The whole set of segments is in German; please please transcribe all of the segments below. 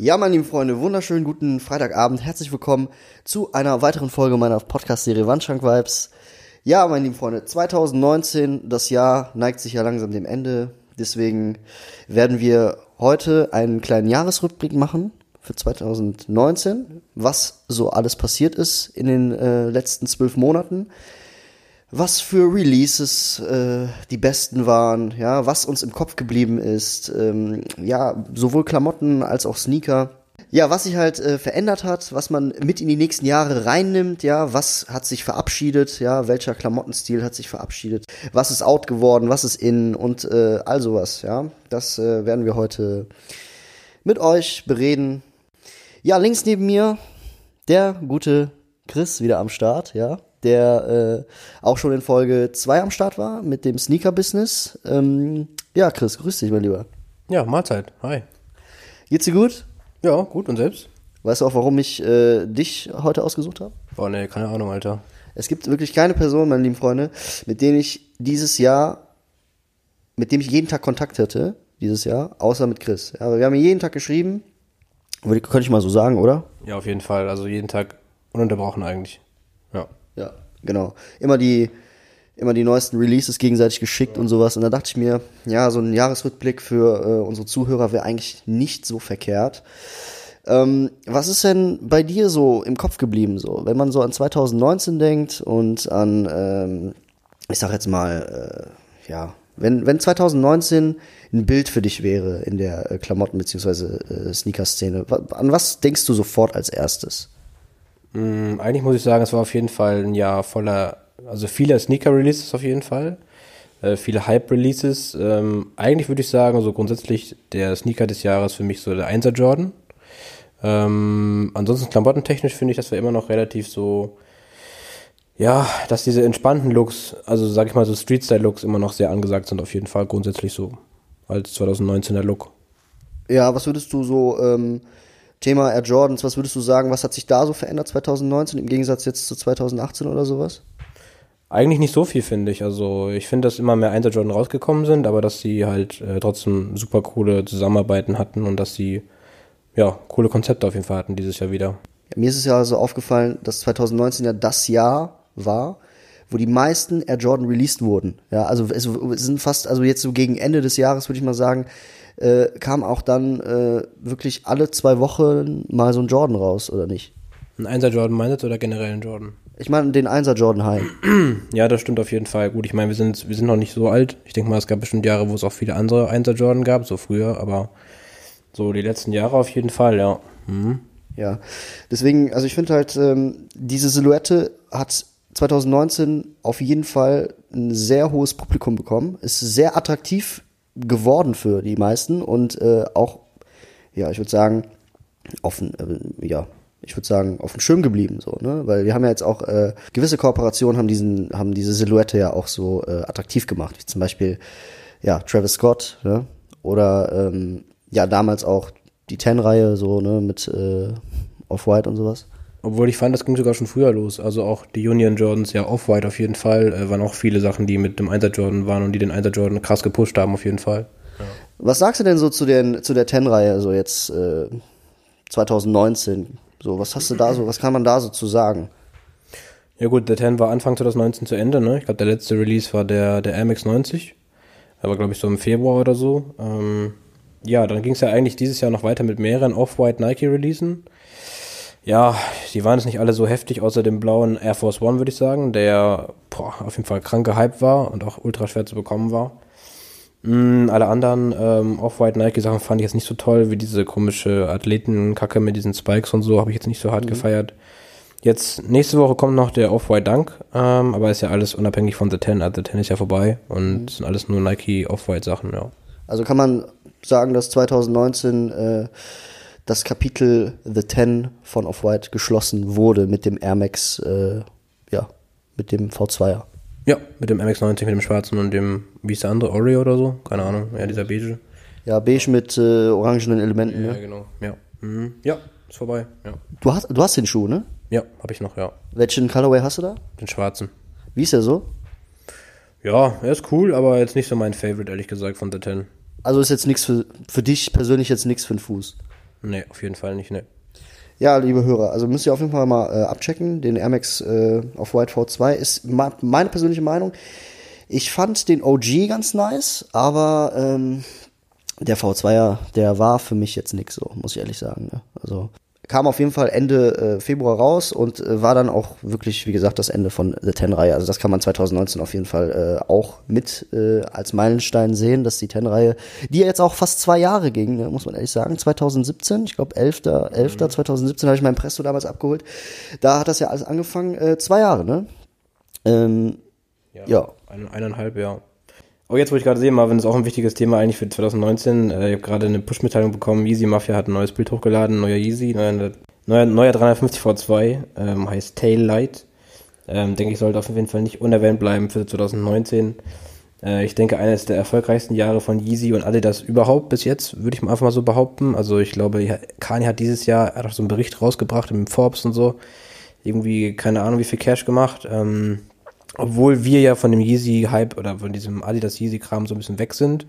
Ja, meine lieben Freunde, wunderschönen guten Freitagabend. Herzlich willkommen zu einer weiteren Folge meiner Podcast-Serie Wandschrank Vibes. Ja, meine lieben Freunde, 2019, das Jahr neigt sich ja langsam dem Ende. Deswegen werden wir heute einen kleinen Jahresrückblick machen für 2019, was so alles passiert ist in den äh, letzten zwölf Monaten was für Releases äh, die besten waren, ja, was uns im Kopf geblieben ist, ähm, ja, sowohl Klamotten als auch Sneaker. Ja, was sich halt äh, verändert hat, was man mit in die nächsten Jahre reinnimmt, ja, was hat sich verabschiedet, ja, welcher Klamottenstil hat sich verabschiedet, was ist out geworden, was ist in und äh, all sowas, ja. Das äh, werden wir heute mit euch bereden. Ja, links neben mir der gute Chris wieder am Start, ja der äh, auch schon in Folge 2 am Start war mit dem Sneaker-Business. Ähm, ja, Chris, grüß dich, mein Lieber. Ja, Mahlzeit. Hi. Geht's dir gut? Ja, gut. Und selbst? Weißt du auch, warum ich äh, dich heute ausgesucht habe? Boah, nee, keine Ahnung, Alter. Es gibt wirklich keine Person, meine lieben Freunde, mit denen ich dieses Jahr, mit dem ich jeden Tag Kontakt hatte, dieses Jahr, außer mit Chris. Ja, wir haben jeden Tag geschrieben, könnte ich mal so sagen, oder? Ja, auf jeden Fall. Also jeden Tag ununterbrochen eigentlich. Ja. Ja, genau. Immer die, immer die neuesten Releases gegenseitig geschickt ja. und sowas. Und da dachte ich mir, ja, so ein Jahresrückblick für äh, unsere Zuhörer wäre eigentlich nicht so verkehrt. Ähm, was ist denn bei dir so im Kopf geblieben, so, wenn man so an 2019 denkt und an, ähm, ich sag jetzt mal, äh, ja, wenn, wenn 2019 ein Bild für dich wäre in der äh, Klamotten- bzw. Äh, Sneaker-Szene, an was denkst du sofort als erstes? Mm, eigentlich muss ich sagen, es war auf jeden Fall ein Jahr voller, also viele Sneaker-Releases auf jeden Fall, äh, viele Hype-Releases. Ähm, eigentlich würde ich sagen, so grundsätzlich der Sneaker des Jahres für mich so der 1er Jordan. Ähm, ansonsten klamottentechnisch finde ich, dass wir immer noch relativ so, ja, dass diese entspannten Looks, also sag ich mal so Street-Style-Looks immer noch sehr angesagt sind, auf jeden Fall grundsätzlich so als 2019er Look. Ja, was würdest du so ähm, Thema Air Jordans, was würdest du sagen, was hat sich da so verändert 2019 im Gegensatz jetzt zu 2018 oder sowas? Eigentlich nicht so viel, finde ich. Also ich finde, dass immer mehr 1 Jordan rausgekommen sind, aber dass sie halt äh, trotzdem super coole Zusammenarbeiten hatten und dass sie ja coole Konzepte auf jeden Fall hatten dieses Jahr wieder. Ja, mir ist es ja so aufgefallen, dass 2019 ja das Jahr war, wo die meisten Air Jordan released wurden. Ja, also es sind fast, also jetzt so gegen Ende des Jahres würde ich mal sagen, äh, kam auch dann äh, wirklich alle zwei Wochen mal so ein Jordan raus, oder nicht? Ein Einser Jordan meinst oder generell ein Jordan? Ich meine den Einser Jordan High. Ja, das stimmt auf jeden Fall. Gut, ich meine, wir sind, wir sind noch nicht so alt. Ich denke mal, es gab bestimmt Jahre, wo es auch viele andere Einser Jordan gab, so früher, aber so die letzten Jahre auf jeden Fall, ja. Mhm. Ja, deswegen, also ich finde halt, ähm, diese Silhouette hat 2019 auf jeden Fall ein sehr hohes Publikum bekommen. Ist sehr attraktiv geworden für die meisten und äh, auch, ja, ich würde sagen, offen, äh, ja, ich würde sagen, auf dem Schirm geblieben, so, ne? Weil wir haben ja jetzt auch äh, gewisse Kooperationen haben diesen, haben diese Silhouette ja auch so äh, attraktiv gemacht, wie zum Beispiel ja Travis Scott, ne? Oder ähm, ja damals auch die Ten-Reihe so, ne, mit äh, Off-White und sowas. Obwohl ich fand, das ging sogar schon früher los. Also auch die Union Jordans, ja, Off-White auf jeden Fall, äh, waren auch viele Sachen, die mit dem Einser Jordan waren und die den Einser Jordan krass gepusht haben, auf jeden Fall. Ja. Was sagst du denn so zu, den, zu der Ten-Reihe, so jetzt äh, 2019? So, was hast du da so, was kann man da so zu sagen? Ja gut, der Ten war Anfang 2019 zu Ende, ne? Ich glaube, der letzte Release war der, der Air 90. Aber glaube ich so im Februar oder so. Ähm, ja, dann ging es ja eigentlich dieses Jahr noch weiter mit mehreren Off-White Nike-Releasen. Ja, die waren jetzt nicht alle so heftig, außer dem blauen Air Force One, würde ich sagen, der boah, auf jeden Fall krank gehypt war und auch ultra schwer zu bekommen war. Mm, alle anderen ähm, Off-White Nike-Sachen fand ich jetzt nicht so toll, wie diese komische Athletenkacke mit diesen Spikes und so, habe ich jetzt nicht so hart mhm. gefeiert. Jetzt, nächste Woche kommt noch der Off-White Dunk, ähm, aber ist ja alles unabhängig von The Ten. Also The Ten ist ja vorbei und mhm. sind alles nur Nike Off-White Sachen, ja. Also kann man sagen, dass 2019 äh, das Kapitel The Ten von Off-White geschlossen wurde mit dem Air Max, äh, ja, mit dem V2er. Ja, mit dem MX90, mit dem schwarzen und dem, wie ist der andere, Oreo oder so? Keine Ahnung, ja, dieser beige. Ja, beige mit äh, orangenen Elementen, ja. Ja, genau, ja. Mhm. Ja, ist vorbei, ja. Du hast, du hast den Schuh, ne? Ja, hab ich noch, ja. Welchen Colorway hast du da? Den schwarzen. Wie ist der so? Ja, er ist cool, aber jetzt nicht so mein Favorite, ehrlich gesagt, von The Ten. Also ist jetzt nichts für, für dich persönlich jetzt nichts für den Fuß. Nee, auf jeden Fall nicht, ne. Ja, liebe Hörer, also müsst ihr auf jeden Fall mal äh, abchecken. Den Air Max äh, auf White V2 ist ma meine persönliche Meinung. Ich fand den OG ganz nice, aber ähm, der V2er, der war für mich jetzt nix so, muss ich ehrlich sagen. Ne? Also kam auf jeden Fall Ende äh, Februar raus und äh, war dann auch wirklich, wie gesagt, das Ende von The Ten-Reihe. Also das kann man 2019 auf jeden Fall äh, auch mit äh, als Meilenstein sehen, dass die Ten-Reihe, die ja jetzt auch fast zwei Jahre ging, ne, muss man ehrlich sagen, 2017, ich glaube 11. 11. Mhm. 2017 habe ich mein Presto damals abgeholt. Da hat das ja alles angefangen, äh, zwei Jahre, ne? Ähm, ja. ja. Ein, eineinhalb, ja. Oh, jetzt wo ich gerade sehe, Marvin, ist auch ein wichtiges Thema eigentlich für 2019. Äh, ich habe gerade eine Push-Mitteilung bekommen, Yeezy Mafia hat ein neues Bild hochgeladen, neuer Yeezy, neuer, neuer, neuer 350 V2, ähm, heißt Tail Light. Ähm, denke ich, sollte auf jeden Fall nicht unerwähnt bleiben für 2019. Äh, ich denke, eines der erfolgreichsten Jahre von Yeezy und Adidas überhaupt bis jetzt, würde ich mal einfach mal so behaupten. Also ich glaube, Kanye hat dieses Jahr hat auch so einen Bericht rausgebracht im Forbes und so. Irgendwie, keine Ahnung, wie viel Cash gemacht. Ähm, obwohl wir ja von dem Yeezy-Hype oder von diesem Adidas-Yeezy-Kram so ein bisschen weg sind,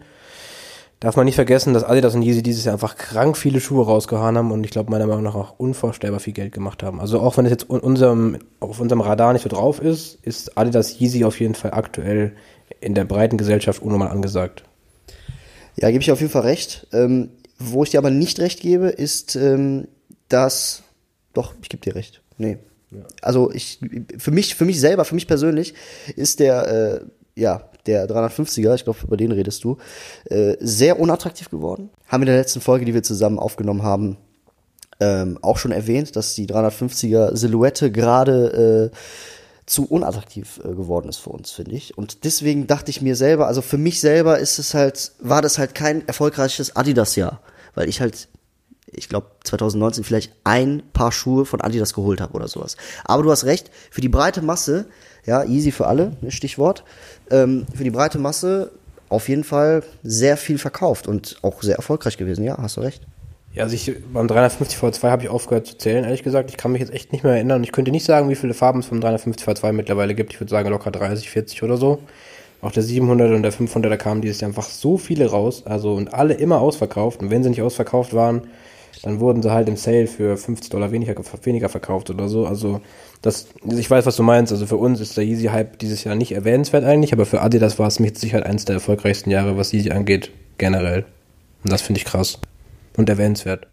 darf man nicht vergessen, dass Adidas und Yeezy dieses Jahr einfach krank viele Schuhe rausgehauen haben und ich glaube meiner Meinung nach auch unvorstellbar viel Geld gemacht haben. Also auch wenn es jetzt unserem, auf unserem Radar nicht so drauf ist, ist Adidas Yeezy auf jeden Fall aktuell in der breiten Gesellschaft unnormal angesagt. Ja, gebe ich auf jeden Fall recht. Ähm, wo ich dir aber nicht recht gebe, ist, ähm, dass, doch, ich gebe dir recht. Nee, also ich, für mich, für mich selber, für mich persönlich ist der, äh, ja, der 350er, ich glaube, über den redest du, äh, sehr unattraktiv geworden. Haben in der letzten Folge, die wir zusammen aufgenommen haben, ähm, auch schon erwähnt, dass die 350er Silhouette gerade äh, zu unattraktiv äh, geworden ist für uns, finde ich. Und deswegen dachte ich mir selber, also für mich selber ist es halt, war das halt kein erfolgreiches Adidas-Jahr, weil ich halt ich glaube 2019 vielleicht ein Paar Schuhe von Adidas geholt habe oder sowas. Aber du hast recht, für die breite Masse, ja, easy für alle, ne, Stichwort, ähm, für die breite Masse auf jeden Fall sehr viel verkauft und auch sehr erfolgreich gewesen, ja, hast du recht. Ja, also ich, beim 350 V2 habe ich aufgehört zu zählen, ehrlich gesagt. Ich kann mich jetzt echt nicht mehr erinnern. Ich könnte nicht sagen, wie viele Farben es vom 350 V2 mittlerweile gibt. Ich würde sagen locker 30, 40 oder so. Auch der 700 und der 500, da kamen dieses Jahr einfach so viele raus. Also und alle immer ausverkauft. Und wenn sie nicht ausverkauft waren, dann wurden sie halt im Sale für 50 Dollar weniger, weniger verkauft oder so. Also das, ich weiß, was du meinst. Also für uns ist der Yeezy-Hype dieses Jahr nicht erwähnenswert eigentlich, aber für Adidas war es mit Sicherheit eines der erfolgreichsten Jahre, was Yeezy angeht, generell. Und das finde ich krass und erwähnenswert.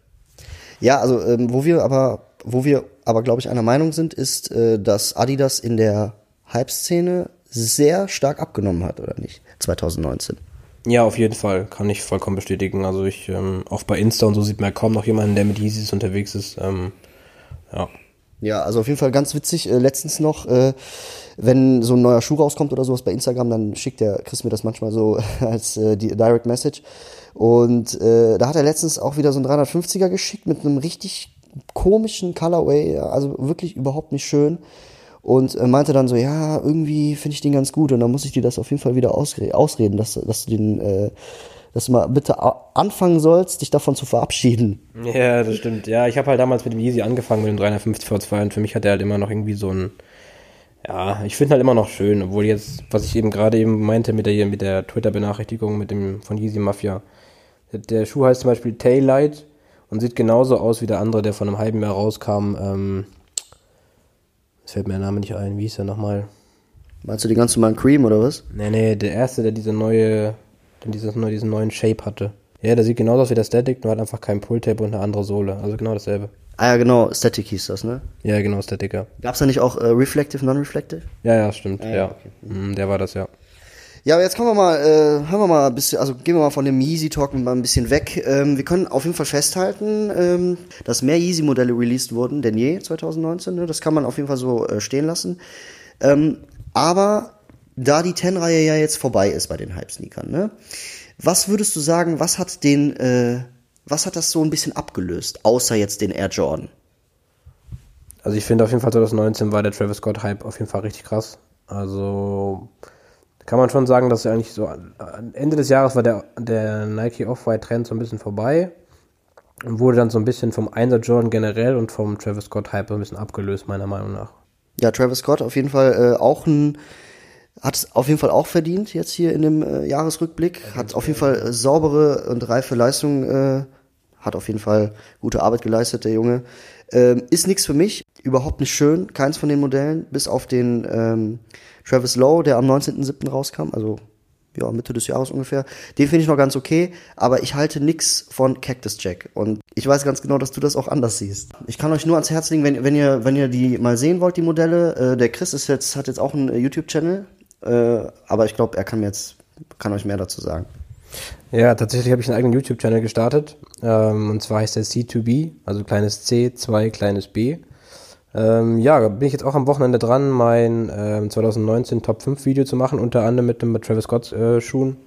Ja, also ähm, wo wir aber, wo wir aber glaube ich einer Meinung sind, ist, äh, dass Adidas in der Hype-Szene sehr stark abgenommen hat, oder nicht? 2019. Ja, auf jeden Fall. Kann ich vollkommen bestätigen. Also ich, ähm, auch bei Insta und so sieht man kaum noch jemanden, der mit Yeezys unterwegs ist. Ähm, ja. Ja, also auf jeden Fall ganz witzig. Äh, letztens noch, äh, wenn so ein neuer Schuh rauskommt oder sowas bei Instagram, dann schickt der Chris mir das manchmal so als äh, die Direct Message. Und äh, da hat er letztens auch wieder so ein 350er geschickt mit einem richtig komischen Colorway, also wirklich überhaupt nicht schön und meinte dann so, ja, irgendwie finde ich den ganz gut. Und dann muss ich dir das auf jeden Fall wieder ausre ausreden, dass, dass du den, äh, dass du mal bitte anfangen sollst, dich davon zu verabschieden. Ja, das stimmt. Ja, ich habe halt damals mit dem Yeezy angefangen mit dem 350 V2 und für mich hat er halt immer noch irgendwie so ein, ja, ich finde halt immer noch schön, obwohl jetzt, was ich eben gerade eben meinte mit der, mit der Twitter-Benachrichtigung mit dem von Yeezy Mafia, der Schuh heißt zum Beispiel Taillight und sieht genauso aus wie der andere, der von einem halben Jahr rauskam, ähm, es fällt mir der Name nicht ein. Wie hieß er nochmal? Meinst du den ganz normalen Cream oder was? Nee, nee, der erste, der diese neue, der dieses, diesen neuen Shape hatte. Ja, der sieht genauso aus wie der Static, nur hat einfach kein Pull-Tape und eine andere Sohle. Also genau dasselbe. Ah ja, genau, Static hieß das, ne? Ja, genau, Static, ja. Gab's da nicht auch äh, Reflective, Non-Reflective? Ja, ja, stimmt, ah, ja. ja. Okay. Mm, der war das, ja. Ja, aber jetzt kommen wir mal, äh, hören wir mal ein bisschen, also gehen wir mal von dem Yeezy Talk mal ein bisschen weg. Ähm, wir können auf jeden Fall festhalten, ähm, dass mehr Yeezy Modelle released wurden denn je 2019. Ne? Das kann man auf jeden Fall so äh, stehen lassen. Ähm, aber da die Ten-Reihe ja jetzt vorbei ist bei den Hype-Sneakern, ne? Was würdest du sagen, was hat den, äh, was hat das so ein bisschen abgelöst, außer jetzt den Air Jordan? Also ich finde auf jeden Fall 2019 war der Travis Scott Hype auf jeden Fall richtig krass. Also kann man schon sagen, dass eigentlich so Ende des Jahres war der, der Nike Off-White-Trend so ein bisschen vorbei und wurde dann so ein bisschen vom Einser Jordan generell und vom Travis Scott Hype ein bisschen abgelöst, meiner Meinung nach. Ja, Travis Scott auf jeden Fall äh, auch ein hat es auf jeden Fall auch verdient jetzt hier in dem äh, Jahresrückblick, hat auf jeden Fall äh, saubere und reife Leistungen äh, hat auf jeden Fall gute Arbeit geleistet, der Junge. Ähm, ist nichts für mich, überhaupt nicht schön, keins von den Modellen, bis auf den ähm, Travis Lowe, der am 19.07. rauskam, also ja, Mitte des Jahres ungefähr. Den finde ich noch ganz okay, aber ich halte nix von Cactus Jack. Und ich weiß ganz genau, dass du das auch anders siehst. Ich kann euch nur ans Herz legen, wenn, wenn ihr, wenn ihr die mal sehen wollt, die Modelle. Äh, der Chris ist jetzt, hat jetzt auch einen äh, YouTube-Channel, äh, aber ich glaube, er kann mir jetzt, kann euch mehr dazu sagen. Ja, tatsächlich habe ich einen eigenen YouTube-Channel gestartet. Ähm, und zwar heißt der C2B, also kleines C, zwei kleines B. Ähm, ja, bin ich jetzt auch am Wochenende dran, mein ähm, 2019 Top 5 Video zu machen, unter anderem mit dem Travis Scott äh, Schuhen.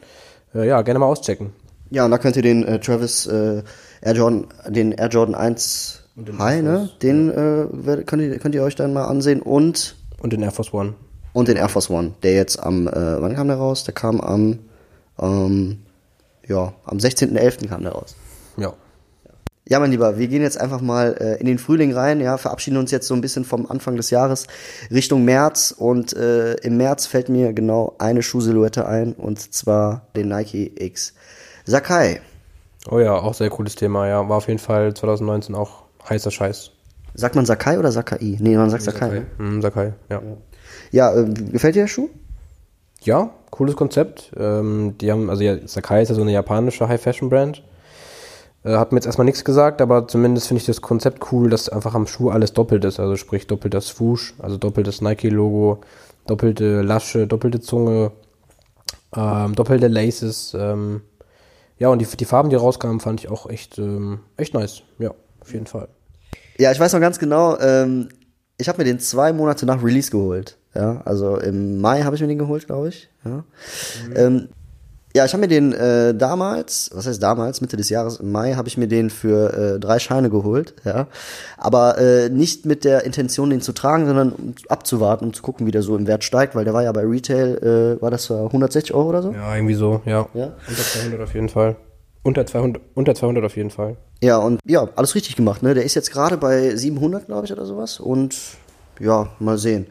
Äh, ja, gerne mal auschecken. Ja, und da könnt ihr den äh, Travis äh, Air Jordan, den Air Jordan 1 High, ne? Den äh, könnt, ihr, könnt ihr euch dann mal ansehen und Und den Air Force One. und den Air Force One, der jetzt am, äh, wann kam der raus? Der kam am, ähm, ja, am 16.11. kam der raus. Ja. Ja, mein Lieber, wir gehen jetzt einfach mal äh, in den Frühling rein, ja, verabschieden uns jetzt so ein bisschen vom Anfang des Jahres Richtung März und äh, im März fällt mir genau eine Schuhsilhouette ein und zwar den Nike X Sakai. Oh ja, auch sehr cooles Thema, ja. War auf jeden Fall 2019 auch heißer Scheiß. Sagt man Sakai oder Sakai? Nee, man sagt Sakai. ne? Mhm, Sakai, ja. Ja, äh, gefällt dir der Schuh? Ja, cooles Konzept. Ähm, die haben, also ja, Sakai ist ja so eine japanische High-Fashion-Brand. Äh, hat mir jetzt erstmal nichts gesagt, aber zumindest finde ich das Konzept cool, dass einfach am Schuh alles doppelt ist. Also sprich doppelter Swoosh, also doppeltes Nike-Logo, doppelte Lasche, doppelte Zunge, ähm, doppelte Laces. Ähm, ja, und die, die Farben, die rauskamen, fand ich auch echt, ähm, echt nice. Ja, auf jeden Fall. Ja, ich weiß noch ganz genau, ähm, ich habe mir den zwei Monate nach Release geholt. Ja, also im Mai habe ich mir den geholt, glaube ich. Ja, ähm, ja ich habe mir den äh, damals, was heißt damals, Mitte des Jahres, im Mai, habe ich mir den für äh, drei Scheine geholt. Ja, aber äh, nicht mit der Intention, den zu tragen, sondern um abzuwarten, um zu gucken, wie der so im Wert steigt, weil der war ja bei Retail, äh, war das äh, 160 Euro oder so? Ja, irgendwie so, ja. Ja. Unter 200 auf jeden Fall. Unter 200, unter 200 auf jeden Fall. Ja, und ja, alles richtig gemacht, ne? Der ist jetzt gerade bei 700, glaube ich, oder sowas. Und ja, mal sehen.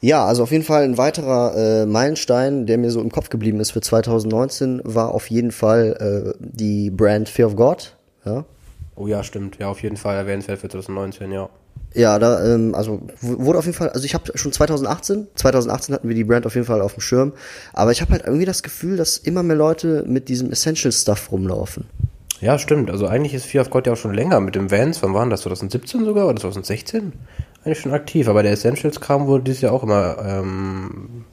Ja, also auf jeden Fall ein weiterer äh, Meilenstein, der mir so im Kopf geblieben ist für 2019, war auf jeden Fall äh, die Brand Fear of God. Ja, Oh ja, stimmt. Ja, auf jeden Fall erwähnenswert für 2019, ja. ja da, ähm, also wurde auf jeden Fall, also ich habe schon 2018, 2018 hatten wir die Brand auf jeden Fall auf dem Schirm, aber ich habe halt irgendwie das Gefühl, dass immer mehr Leute mit diesem Essential Stuff rumlaufen. Ja, stimmt. Also eigentlich ist Fear of God ja auch schon länger mit dem Vans. Wann waren das? 2017 sogar oder 2016? Eigentlich schon aktiv. Aber der Essentials-Kram wurde dieses Jahr auch immer ähm,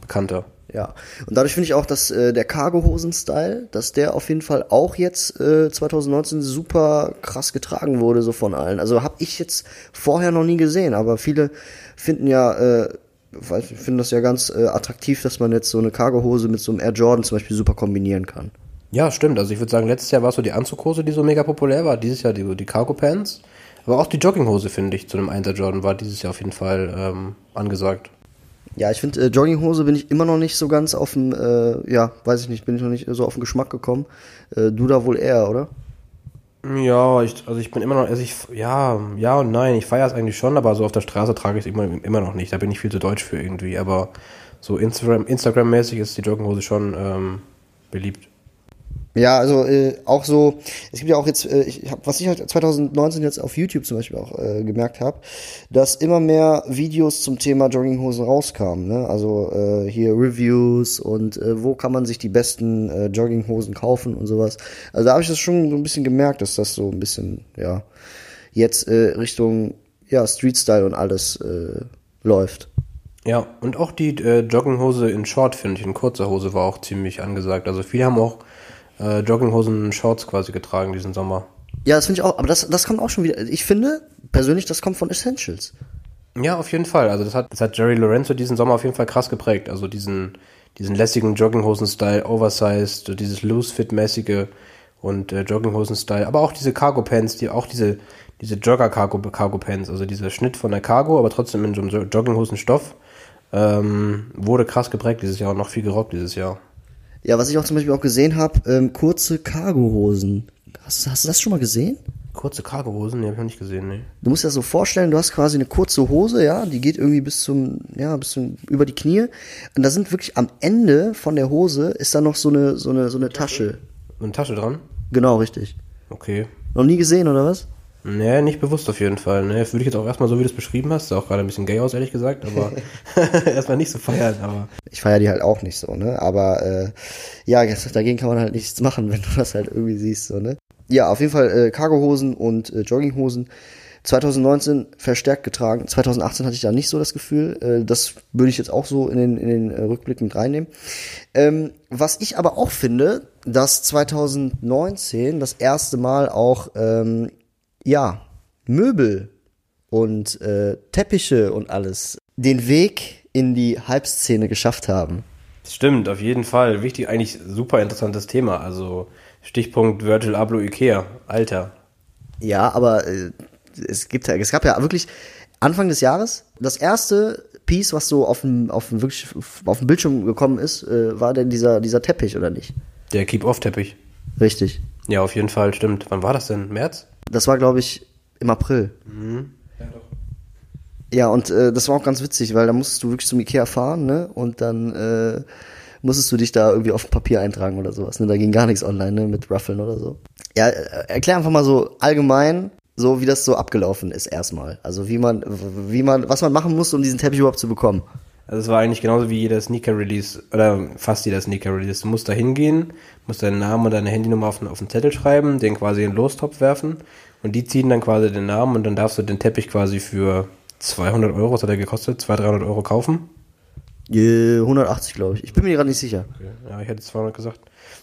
bekannter. Ja, und dadurch finde ich auch, dass äh, der Cargo-Hosen-Style, dass der auf jeden Fall auch jetzt äh, 2019 super krass getragen wurde, so von allen. Also habe ich jetzt vorher noch nie gesehen, aber viele finden ja, äh, finden das ja ganz äh, attraktiv, dass man jetzt so eine Cargo-Hose mit so einem Air Jordan zum Beispiel super kombinieren kann. Ja, stimmt. Also ich würde sagen, letztes Jahr war es so die Anzughose, die so mega populär war. Dieses Jahr die, die Cargo Pants. Aber auch die Jogginghose, finde ich, zu einem 1er Jordan war dieses Jahr auf jeden Fall ähm, angesagt. Ja, ich finde, äh, Jogginghose bin ich immer noch nicht so ganz auf dem, äh, ja, weiß ich nicht, bin ich noch nicht so auf den Geschmack gekommen. Äh, du da wohl eher, oder? Ja, ich, also ich bin immer noch, also ich, ja, ja und nein, ich feiere es eigentlich schon, aber so auf der Straße trage ich es immer, immer noch nicht. Da bin ich viel zu deutsch für irgendwie. Aber so Instagram, Instagram-mäßig ist die Jogginghose schon ähm, beliebt. Ja, also äh, auch so, es gibt ja auch jetzt, äh, ich hab, was ich halt 2019 jetzt auf YouTube zum Beispiel auch äh, gemerkt habe, dass immer mehr Videos zum Thema Jogginghosen rauskamen. Ne? Also äh, hier Reviews und äh, wo kann man sich die besten äh, Jogginghosen kaufen und sowas. Also da habe ich das schon so ein bisschen gemerkt, dass das so ein bisschen, ja, jetzt äh, Richtung ja, Street-Style und alles äh, läuft. Ja, und auch die äh, Jogginghose in Short, finde ich, in kurzer Hose war auch ziemlich angesagt. Also viele haben auch äh, Jogginghosen in Shorts quasi getragen diesen Sommer. Ja, das finde ich auch, aber das, das kommt auch schon wieder. Ich finde persönlich, das kommt von Essentials. Ja, auf jeden Fall. Also das hat, das hat Jerry Lorenzo diesen Sommer auf jeden Fall krass geprägt. Also diesen, diesen lässigen Jogginghosen-Style, oversized, dieses Loose-Fit-mäßige und äh, Jogginghosen-Style. Aber auch diese Cargo-Pants, die auch diese, diese Jogger-Cargo-Pants, also dieser Schnitt von der Cargo, aber trotzdem in so einem Jogginghosen-Stoff, ähm, wurde krass geprägt dieses Jahr und noch viel gerockt dieses Jahr. Ja, was ich auch zum Beispiel auch gesehen habe, ähm, kurze Cargohosen. Hast, hast du das schon mal gesehen? Kurze Cargohosen, die habe ich noch nicht gesehen, ne. Du musst dir das so vorstellen, du hast quasi eine kurze Hose, ja, die geht irgendwie bis zum, ja, bis zum, über die Knie. Und da sind wirklich am Ende von der Hose ist da noch so eine, so eine, so eine Tasche. Eine Tasche dran? Genau, richtig. Okay. Noch nie gesehen, oder was? Nee, nicht bewusst auf jeden Fall. Ne, würde ich jetzt auch erstmal so, wie du es beschrieben hast, sah auch gerade ein bisschen gay aus, ehrlich gesagt, aber erstmal nicht so feiern, aber. Ich feiere die halt auch nicht so, ne? Aber äh, ja, dagegen kann man halt nichts machen, wenn du das halt irgendwie siehst, so, ne? Ja, auf jeden Fall äh, Cargohosen und äh, Jogginghosen. 2019 verstärkt getragen. 2018 hatte ich da nicht so das Gefühl. Äh, das würde ich jetzt auch so in den, in den äh, Rückblick mit reinnehmen. Ähm, was ich aber auch finde, dass 2019 das erste Mal auch ähm, ja, Möbel und äh, Teppiche und alles den Weg in die Hype-Szene geschafft haben. Stimmt, auf jeden Fall. Wichtig, eigentlich super interessantes Thema. Also Stichpunkt Virgil Abloh Ikea, Alter. Ja, aber äh, es gibt es gab ja wirklich Anfang des Jahres das erste Piece, was so auf dem auf dem wirklich auf dem Bildschirm gekommen ist, äh, war denn dieser dieser Teppich oder nicht? Der Keep Off Teppich. Richtig. Ja, auf jeden Fall, stimmt. Wann war das denn? März? Das war, glaube ich, im April. Mhm. Ja, doch. Ja, und äh, das war auch ganz witzig, weil da musstest du wirklich zum Ikea fahren, ne? Und dann äh, musstest du dich da irgendwie auf Papier eintragen oder sowas. Ne? Da ging gar nichts online, ne? Mit Ruffeln oder so. Ja, äh, erklär einfach mal so allgemein, so wie das so abgelaufen ist erstmal. Also wie man, wie man, was man machen muss, um diesen Teppich überhaupt zu bekommen. Also es war eigentlich genauso wie jeder Sneaker-Release, oder fast jeder Sneaker-Release. Du musst da hingehen, musst deinen Namen und deine Handynummer auf, auf den Zettel schreiben, den quasi in den Lostopf werfen und die ziehen dann quasi den Namen und dann darfst du den Teppich quasi für 200 Euro, was hat der gekostet, 200, 300 Euro kaufen. 180, glaube ich. Ich bin mir gerade nicht sicher. Okay. Ja, ich hätte 200 gesagt.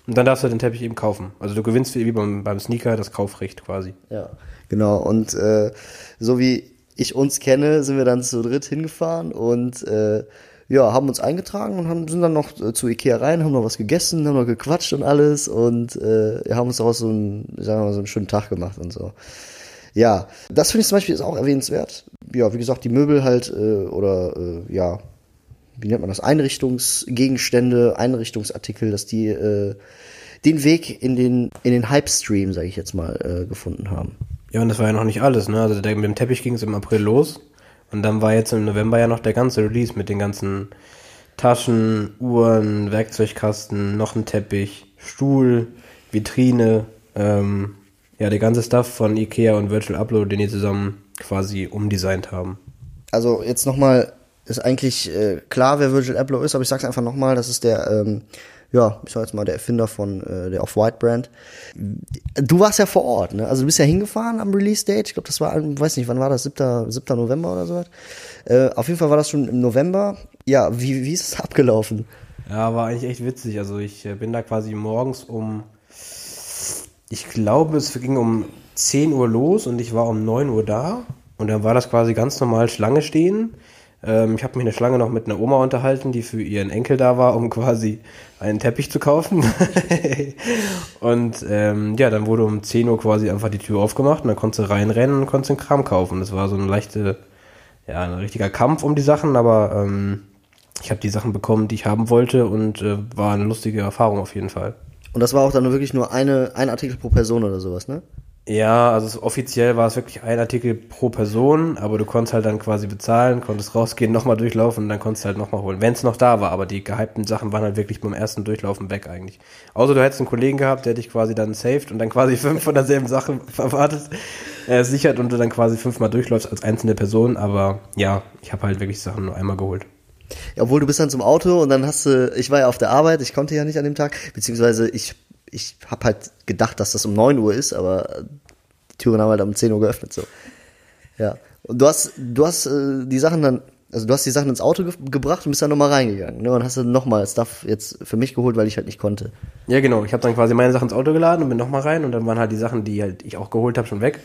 Und dann darfst du den Teppich eben kaufen. Also du gewinnst wie beim, beim Sneaker das Kaufrecht quasi. Ja, genau. Und äh, so wie ich uns kenne, sind wir dann zu dritt hingefahren und äh, ja, haben uns eingetragen und haben, sind dann noch äh, zu Ikea rein, haben noch was gegessen, haben noch gequatscht und alles und äh, haben uns daraus so einen, sagen wir mal, so einen schönen Tag gemacht und so. Ja, das finde ich zum Beispiel ist auch erwähnenswert. Ja, wie gesagt, die Möbel halt äh, oder äh, ja, wie nennt man das? Einrichtungsgegenstände, Einrichtungsartikel, dass die äh, den Weg in den in den Hype-Stream, sage ich jetzt mal, äh, gefunden haben. Ja, und das war ja noch nicht alles, ne? Also der, mit dem Teppich ging es im April los. Und dann war jetzt im November ja noch der ganze Release mit den ganzen Taschen, Uhren, Werkzeugkasten, noch ein Teppich, Stuhl, Vitrine, ähm, ja, der ganze Stuff von Ikea und Virtual Upload, den die zusammen quasi umdesignt haben. Also jetzt nochmal, ist eigentlich äh, klar, wer Virtual Upload ist, aber ich sag's einfach nochmal, das ist der ähm, ja, ich sag jetzt mal, der Erfinder von äh, der Off-White-Brand. Du warst ja vor Ort, ne? Also du bist ja hingefahren am Release-Date. Ich glaube, das war, weiß nicht, wann war das? 7. 7. November oder so Äh, auf jeden Fall war das schon im November. Ja, wie, wie ist es abgelaufen? Ja, war eigentlich echt witzig. Also ich äh, bin da quasi morgens um, ich glaube, es ging um 10 Uhr los und ich war um 9 Uhr da. Und dann war das quasi ganz normal Schlange stehen. Ähm, ich habe mich eine Schlange noch mit einer Oma unterhalten, die für ihren Enkel da war, um quasi einen Teppich zu kaufen. und ähm, ja, dann wurde um 10 Uhr quasi einfach die Tür aufgemacht und dann konntest du reinrennen und konntest den Kram kaufen. Das war so eine leichte, ja, ein richtiger Kampf um die Sachen, aber ähm, ich habe die Sachen bekommen, die ich haben wollte und äh, war eine lustige Erfahrung auf jeden Fall. Und das war auch dann wirklich nur eine, ein Artikel pro Person oder sowas, ne? Ja, also offiziell war es wirklich ein Artikel pro Person, aber du konntest halt dann quasi bezahlen, konntest rausgehen, nochmal durchlaufen und dann konntest du halt nochmal holen, wenn es noch da war. Aber die gehypten Sachen waren halt wirklich beim ersten Durchlaufen weg eigentlich. Außer du hättest einen Kollegen gehabt, der dich quasi dann saved und dann quasi fünf von derselben Sache verwartet, äh, sichert und du dann quasi fünfmal durchläufst als einzelne Person. Aber ja, ich habe halt wirklich Sachen nur einmal geholt. Ja, obwohl du bist dann zum Auto und dann hast du, ich war ja auf der Arbeit, ich konnte ja nicht an dem Tag, beziehungsweise ich ich habe halt gedacht, dass das um 9 Uhr ist, aber die Türen haben halt um 10 Uhr geöffnet. So. Ja. Und du hast, du hast äh, die Sachen dann, also du hast die Sachen ins Auto ge gebracht und bist dann nochmal reingegangen. Ne? Und hast dann nochmal Stuff jetzt für mich geholt, weil ich halt nicht konnte. Ja, genau. Ich habe dann quasi meine Sachen ins Auto geladen und bin nochmal rein und dann waren halt die Sachen, die halt ich auch geholt habe, schon weg.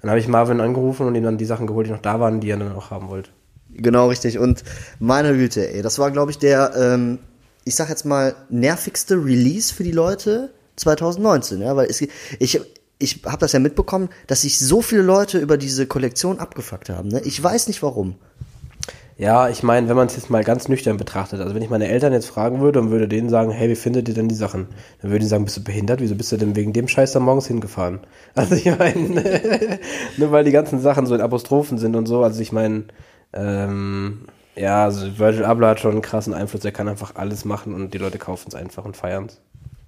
Dann habe ich Marvin angerufen und ihm dann die Sachen geholt, die noch da waren, die er dann auch haben wollte. Genau, richtig. Und meine Güte, ey, das war, glaube ich, der, ähm, ich sag jetzt mal, nervigste Release für die Leute 2019, ja, weil es, ich, ich habe das ja mitbekommen, dass sich so viele Leute über diese Kollektion abgefuckt haben. Ne? Ich weiß nicht warum. Ja, ich meine, wenn man es jetzt mal ganz nüchtern betrachtet, also wenn ich meine Eltern jetzt fragen würde und würde denen sagen, hey, wie findet ihr denn die Sachen? Dann würden die sagen, bist du behindert? Wieso bist du denn wegen dem Scheiß da morgens hingefahren? Also ich meine, nur weil die ganzen Sachen so in Apostrophen sind und so, also ich meine, ähm, ja, also Virgil Abloh hat schon einen krassen Einfluss, er kann einfach alles machen und die Leute kaufen es einfach und feiern es.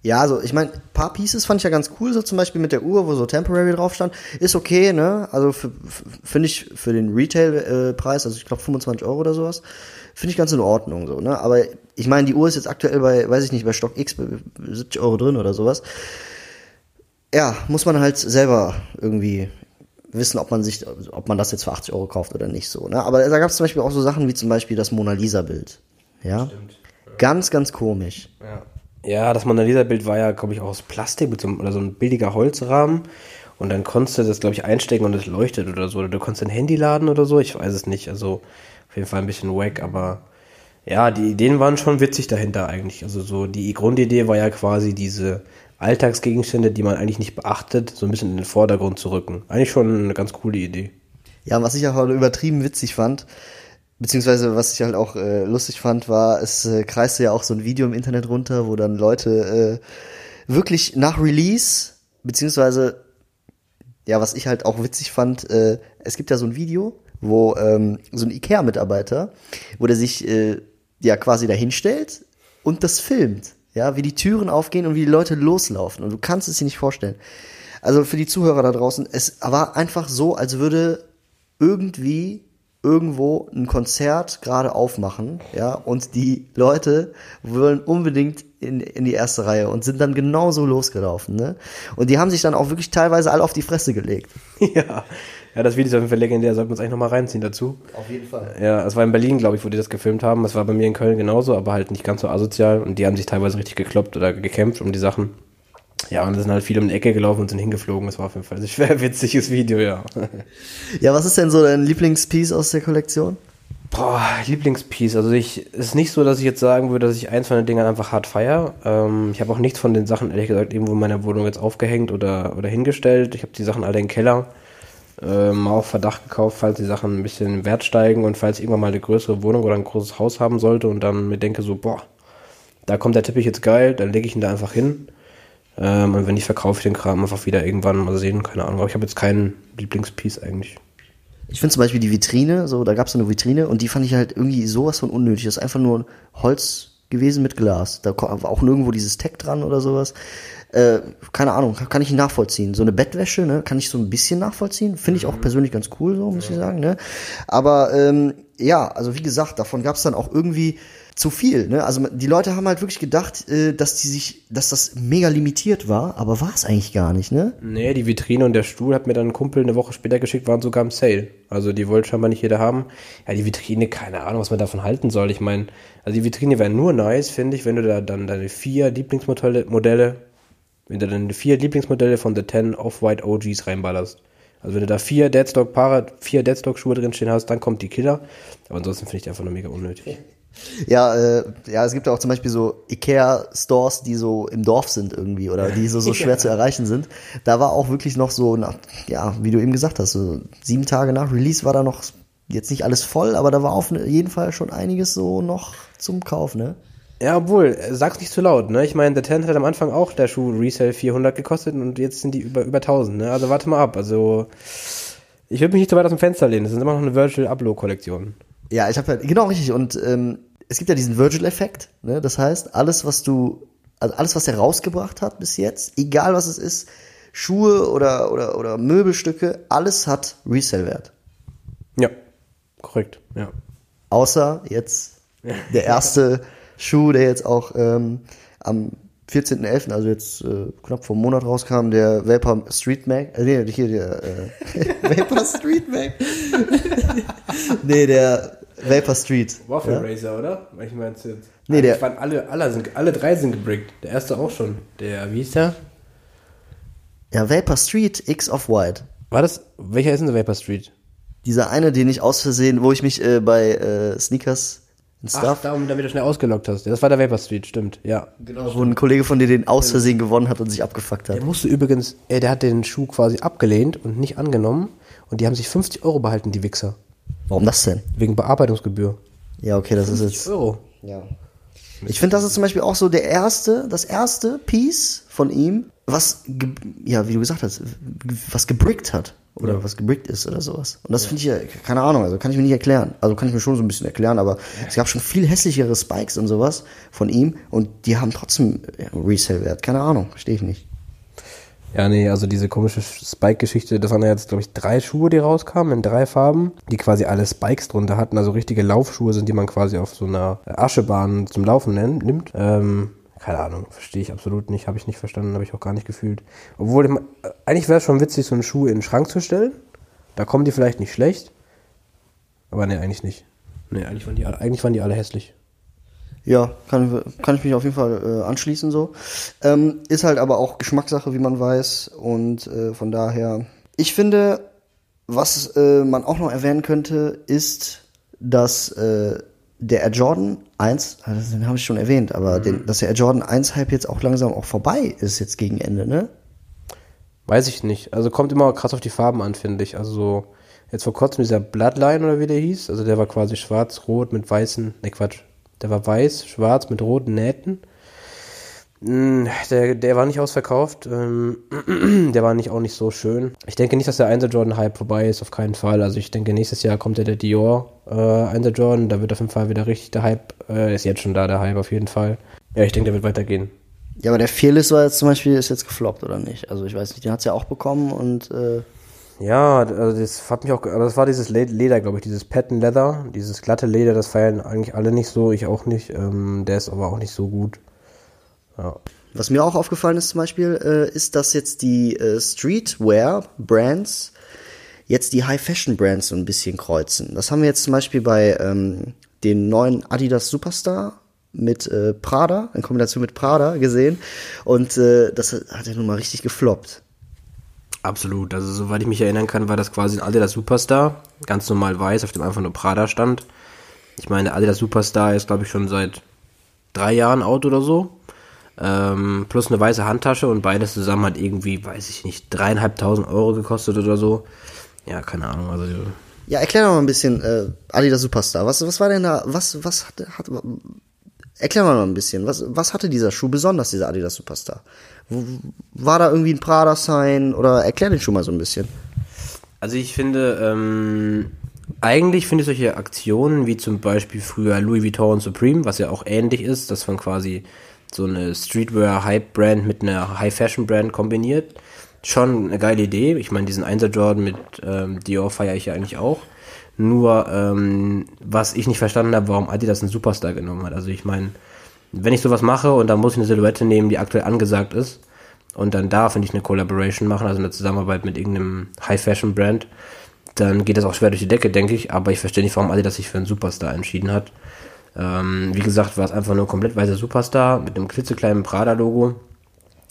Ja, also ich meine, paar Pieces fand ich ja ganz cool, so zum Beispiel mit der Uhr, wo so Temporary drauf stand. Ist okay, ne? Also finde ich für den Retail-Preis, also ich glaube 25 Euro oder sowas, finde ich ganz in Ordnung, so, ne? Aber ich meine, die Uhr ist jetzt aktuell bei, weiß ich nicht, bei Stock X bei 70 Euro drin oder sowas. Ja, muss man halt selber irgendwie wissen, ob man sich, ob man das jetzt für 80 Euro kauft oder nicht so, ne? Aber da gab es zum Beispiel auch so Sachen wie zum Beispiel das Mona Lisa-Bild. Ja? Ganz, ganz komisch. Ja, das Mona Lisa-Bild war ja, glaube ich, auch aus Plastik oder so ein billiger Holzrahmen. Und dann konntest du das, glaube ich, einstecken und es leuchtet oder so. Oder du konntest ein Handy laden oder so. Ich weiß es nicht. Also auf jeden Fall ein bisschen wack, aber ja, die Ideen waren schon witzig dahinter eigentlich. Also so die Grundidee war ja quasi diese Alltagsgegenstände, die man eigentlich nicht beachtet, so ein bisschen in den Vordergrund zu rücken. Eigentlich schon eine ganz coole Idee. Ja, was ich auch übertrieben witzig fand, beziehungsweise was ich halt auch äh, lustig fand, war, es äh, kreiste ja auch so ein Video im Internet runter, wo dann Leute äh, wirklich nach Release, beziehungsweise, ja, was ich halt auch witzig fand, äh, es gibt ja so ein Video, wo ähm, so ein Ikea-Mitarbeiter, wo der sich äh, ja quasi dahinstellt und das filmt, ja, wie die Türen aufgehen und wie die Leute loslaufen. Und du kannst es dir nicht vorstellen. Also für die Zuhörer da draußen, es war einfach so, als würde irgendwie irgendwo ein Konzert gerade aufmachen, ja, und die Leute wollen unbedingt in, in die erste Reihe und sind dann genauso losgelaufen, ne? Und die haben sich dann auch wirklich teilweise alle auf die Fresse gelegt. ja. Ja, das Video ist auf jeden Fall legendär. Sollten wir uns eigentlich nochmal reinziehen dazu. Auf jeden Fall. Ja, es war in Berlin, glaube ich, wo die das gefilmt haben. Es war bei mir in Köln genauso, aber halt nicht ganz so asozial. Und die haben sich teilweise richtig gekloppt oder gekämpft um die Sachen. Ja, und sind halt viele um die Ecke gelaufen und sind hingeflogen. Das war auf jeden Fall ein schwer witziges Video, ja. Ja, was ist denn so dein Lieblingspiece aus der Kollektion? Boah, Lieblingspiece. Also ich, es ist nicht so, dass ich jetzt sagen würde, dass ich eins von den Dingern einfach hart feier. Ähm, ich habe auch nichts von den Sachen, ehrlich gesagt, irgendwo in meiner Wohnung jetzt aufgehängt oder, oder hingestellt. Ich habe die Sachen alle im Keller. Ähm, mal auf Verdacht gekauft, falls die Sachen ein bisschen im Wert steigen und falls ich irgendwann mal eine größere Wohnung oder ein großes Haus haben sollte und dann mir denke so, boah, da kommt der Teppich jetzt geil, dann lege ich ihn da einfach hin. Ähm, und wenn nicht, verkaufe ich den Kram einfach wieder irgendwann mal sehen, keine Ahnung. Aber ich habe jetzt keinen Lieblingspiece eigentlich. Ich finde zum Beispiel die Vitrine, so, da gab es so eine Vitrine und die fand ich halt irgendwie sowas von unnötig. Das ist einfach nur Holz gewesen mit Glas. Da war auch nirgendwo dieses Tech dran oder sowas. Äh, keine Ahnung, kann ich nachvollziehen. So eine Bettwäsche, ne, kann ich so ein bisschen nachvollziehen. Finde ich auch persönlich ganz cool, so muss ich sagen, ne. Aber ähm, ja, also wie gesagt, davon gab es dann auch irgendwie zu viel, ne? Also die Leute haben halt wirklich gedacht, äh, dass die sich, dass das mega limitiert war, aber war es eigentlich gar nicht, ne? Nee, die Vitrine und der Stuhl hat mir dann ein Kumpel eine Woche später geschickt, waren sogar im Sale. Also die wollte scheinbar nicht jeder haben. Ja, die Vitrine, keine Ahnung, was man davon halten soll. Ich meine, also die Vitrine wäre nur nice, finde ich, wenn du da dann deine vier Lieblingsmodelle, Modelle, wenn du deine vier Lieblingsmodelle von The 10 Off-White OGs reinballerst. Also wenn du da vier Deadstock Paare, vier Deadstock Schuhe drinstehen hast, dann kommt die Killer. Aber ansonsten finde ich die einfach nur mega unnötig. Ja, äh, ja, es gibt ja auch zum Beispiel so Ikea-Stores, die so im Dorf sind irgendwie oder die so, so schwer zu erreichen sind. Da war auch wirklich noch so, nach, ja, wie du eben gesagt hast, so sieben Tage nach Release war da noch jetzt nicht alles voll, aber da war auf jeden Fall schon einiges so noch zum Kauf, ne? Ja, obwohl, äh, sag's nicht zu laut, ne? Ich meine, der 10 hat am Anfang auch der Schuh Resale 400 gekostet und jetzt sind die über, über 1000, ne? Also warte mal ab, also ich würde mich nicht zu weit aus dem Fenster lehnen, das ist immer noch eine Virtual Upload Kollektion. Ja, ich habe halt, genau richtig. Und ähm, es gibt ja diesen Virgil-Effekt, ne? Das heißt, alles, was du, also alles, was er rausgebracht hat bis jetzt, egal was es ist, Schuhe oder, oder, oder Möbelstücke, alles hat Resale-Wert. Ja, korrekt, ja. Außer jetzt der erste Schuh, der jetzt auch ähm, am 14.11., also jetzt äh, knapp vor einem Monat rauskam, der Vapor Street Mag. Äh, nee, hier der äh, Vapor Street Mag. nee, der Vapor Street. Waffle ja? Racer, oder? Ich meine jetzt. Nee, der- Ich fand alle, alle, sind, alle drei sind gebrickt. Der erste auch schon. Der, wie hieß der? ja, Vapor Street X of White. War das, welcher ist denn der Vapor Street? Dieser eine, den ich aus Versehen, wo ich mich äh, bei äh, Sneakers und Ach, Stuff, darum, damit du schnell ausgelockt hast. Das war der Vapor Street, stimmt, ja. wo ein Kollege von dir den aus Versehen gewonnen hat und sich abgefuckt hat. Der musste übrigens, äh, der hat den Schuh quasi abgelehnt und nicht angenommen. Und die haben sich 50 Euro behalten, die Wichser. Warum das denn? Wegen Bearbeitungsgebühr. Ja, okay, das ist 50 jetzt. Euro. Ja. Ich finde, das ist zum Beispiel auch so der erste, das erste Piece von ihm, was, ja, wie du gesagt hast, was gebrickt hat. Oder was gebrickt ist oder sowas. Und das finde ich ja, keine Ahnung, also kann ich mir nicht erklären. Also kann ich mir schon so ein bisschen erklären, aber es gab schon viel hässlichere Spikes und sowas von ihm und die haben trotzdem ja, Resale-Wert. Keine Ahnung, verstehe ich nicht. Ja, nee, also diese komische Spike-Geschichte, das waren ja jetzt, glaube ich, drei Schuhe, die rauskamen in drei Farben, die quasi alle Spikes drunter hatten, also richtige Laufschuhe sind, die man quasi auf so einer Aschebahn zum Laufen nimmt. Ähm, keine Ahnung, verstehe ich absolut nicht, habe ich nicht verstanden, habe ich auch gar nicht gefühlt. Obwohl, eigentlich wäre es schon witzig, so einen Schuh in den Schrank zu stellen. Da kommen die vielleicht nicht schlecht. Aber nee, eigentlich nicht. Nee, eigentlich waren die, eigentlich waren die alle hässlich. Ja, kann, kann ich mich auf jeden Fall äh, anschließen so. Ähm, ist halt aber auch Geschmackssache, wie man weiß. Und äh, von daher, ich finde, was äh, man auch noch erwähnen könnte, ist, dass äh, der Air Jordan 1, ah, das- den habe ich schon erwähnt, aber den, dass der Air Jordan 1 Hype jetzt auch langsam auch vorbei ist, jetzt gegen Ende, ne? Weiß ich nicht. Also kommt immer krass auf die Farben an, finde ich. Also so, jetzt vor kurzem dieser Bloodline oder wie der hieß. Also der war quasi schwarz-rot mit weißen, ne Quatsch. Der war weiß, schwarz mit roten Nähten. Mm, Der, der war nicht ausverkauft. Ähm, der war nicht auch nicht so schön. Ich denke nicht, dass der 1 Jordan Hype vorbei ist, auf keinen Fall. Also ich denke, nächstes Jahr kommt ja der Dior äh, 1 Jordan. Da wird auf jeden Fall wieder richtig der Hype. Äh, ist jetzt schon da, der Hype auf jeden Fall. Ja, ich denke, der wird weitergehen. Ja, aber der Fearless war jetzt zum Beispiel, ist jetzt gefloppt, oder nicht? Also ich weiß nicht, den hat's ja auch bekommen und äh, Ja, also das hat mich auch, also das war dieses Le- Leder, glaube ich, dieses Patent Leather, dieses glatte Leder, das feiern eigentlich alle nicht so, ich auch nicht. Ähm, der ist aber auch nicht so gut. Ja. Was mir auch aufgefallen ist zum Beispiel, äh, ist, dass jetzt die äh, Streetwear-Brands jetzt die High-Fashion-Brands so ein bisschen kreuzen. Das haben wir jetzt zum Beispiel bei ähm, den neuen Adidas Superstar mit äh, Prada, in Kombination mit Prada gesehen. Und äh, das hat ja nun mal richtig gefloppt. Absolut. Also soweit ich mich erinnern kann, war das quasi ein Adidas Superstar, ganz normal weiß, auf dem einfach nur Prada stand. Ich meine, Adidas Superstar ist, glaube ich, schon seit drei Jahren out oder so. Ähm, plus eine weiße Handtasche und beides zusammen hat irgendwie, weiß ich nicht, dreieinhalbtausend Euro gekostet oder so. Ja, keine Ahnung. Also Ja, erklär doch mal ein bisschen äh, Adidas Superstar. Was, was war denn da, was, was hatte, hat, erklär mal ein bisschen, was, was hatte dieser Schuh besonders, dieser Adidas Superstar? War da irgendwie ein Prada-Sign oder erklär den Schuh mal so ein bisschen. Also ich finde, ähm, eigentlich finde ich solche Aktionen wie zum Beispiel früher Louis Vuitton Supreme, was ja auch ähnlich ist, dass man quasi so eine Streetwear-Hype-Brand mit einer High-Fashion-Brand kombiniert, schon eine geile Idee. Ich meine, diesen 1er Jordan mit ähm, Dior feiere ich ja eigentlich auch. Nur, ähm, was ich nicht verstanden habe, warum Adidas einen Superstar genommen hat. Also ich meine, wenn ich sowas mache und dann muss ich eine Silhouette nehmen, die aktuell angesagt ist, und dann da, finde ich, eine Collaboration machen, also eine Zusammenarbeit mit irgendeinem High-Fashion-Brand, dann geht das auch schwer durch die Decke, denke ich. Aber ich verstehe nicht, warum Adidas sich für einen Superstar entschieden hat. Ähm, wie gesagt, war es einfach nur komplett weißer Superstar mit einem klitzekleinen Prada-Logo.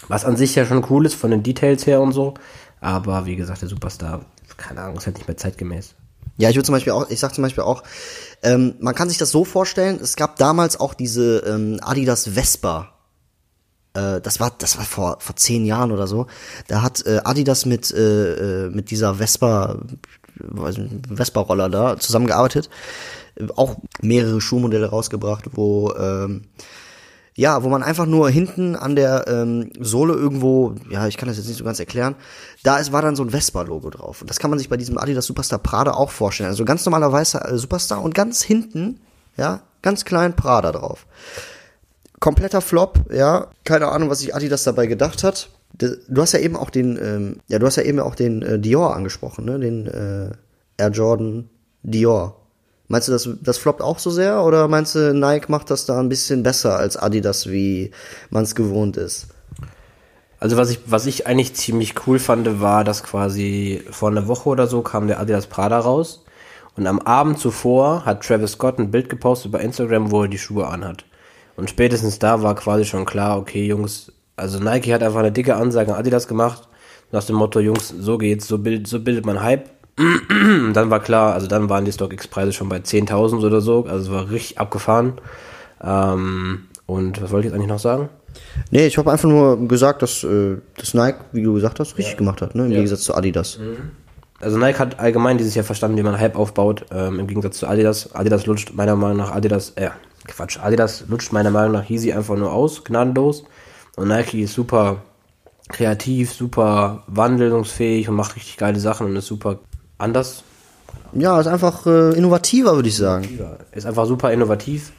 Was an sich ja schon cool ist von den Details her und so. Aber wie gesagt, der Superstar, keine Ahnung, ist halt nicht mehr zeitgemäß. Ja, ich würde zum Beispiel auch, ich sag zum Beispiel auch, ähm, man kann sich das so vorstellen, es gab damals auch diese ähm, Adidas Vespa. Äh, das war, das war vor, vor zehn Jahren oder so. Da hat äh, Adidas mit, äh, äh, mit dieser Vespa, Vespa-Roller da zusammengearbeitet. Auch mehrere Schuhmodelle rausgebracht, wo ähm, ja, wo man einfach nur hinten an der ähm, Sohle irgendwo, ja, ich kann das jetzt nicht so ganz erklären, da ist, war dann so ein Vespa-Logo drauf. Und das kann man sich bei diesem Adidas Superstar Prada auch vorstellen. Also ganz normaler weißer äh, Superstar und ganz hinten, ja, ganz klein Prada drauf. Kompletter Flop, ja, keine Ahnung, was sich Adidas dabei gedacht hat. Du hast ja eben auch den, ähm, ja, du hast ja eben auch den äh, Dior angesprochen, ne, den äh, Air Jordan Dior. Meinst du, das, das floppt auch so sehr oder meinst du, Nike macht das da ein bisschen besser als Adidas, wie man es gewohnt ist? Also was ich, was ich eigentlich ziemlich cool fand, war, dass quasi vor einer Woche oder so kam der Adidas Prada raus. Und am Abend zuvor hat Travis Scott ein Bild gepostet bei Instagram, wo er die Schuhe anhat. Und spätestens da war quasi schon klar, okay, Jungs, also Nike hat einfach eine dicke Ansage an Adidas gemacht, nach dem Motto, Jungs, so geht's, so, bild, so bildet man Hype. Dann war klar, also dann waren die StockX-Preise schon bei 10.000 oder so, also es war richtig abgefahren. Ähm, und was wollte ich jetzt eigentlich noch sagen? Nee, ich habe einfach nur gesagt, dass, äh, dass Nike, wie du gesagt hast, richtig gemacht hat, ne? im Gegensatz zu Adidas. Also Nike hat allgemein dieses Jahr verstanden, wie man Hype aufbaut, ähm, im Gegensatz zu Adidas. Adidas lutscht meiner Meinung nach Adidas, äh, Quatsch, Adidas lutscht meiner Meinung nach Yeezy einfach nur aus, gnadenlos. Und Nike ist super kreativ, super wandlungsfähig und macht richtig geile Sachen und ist super anders. Ja, ist einfach äh, innovativer, würde ich sagen. Ist einfach super innovativ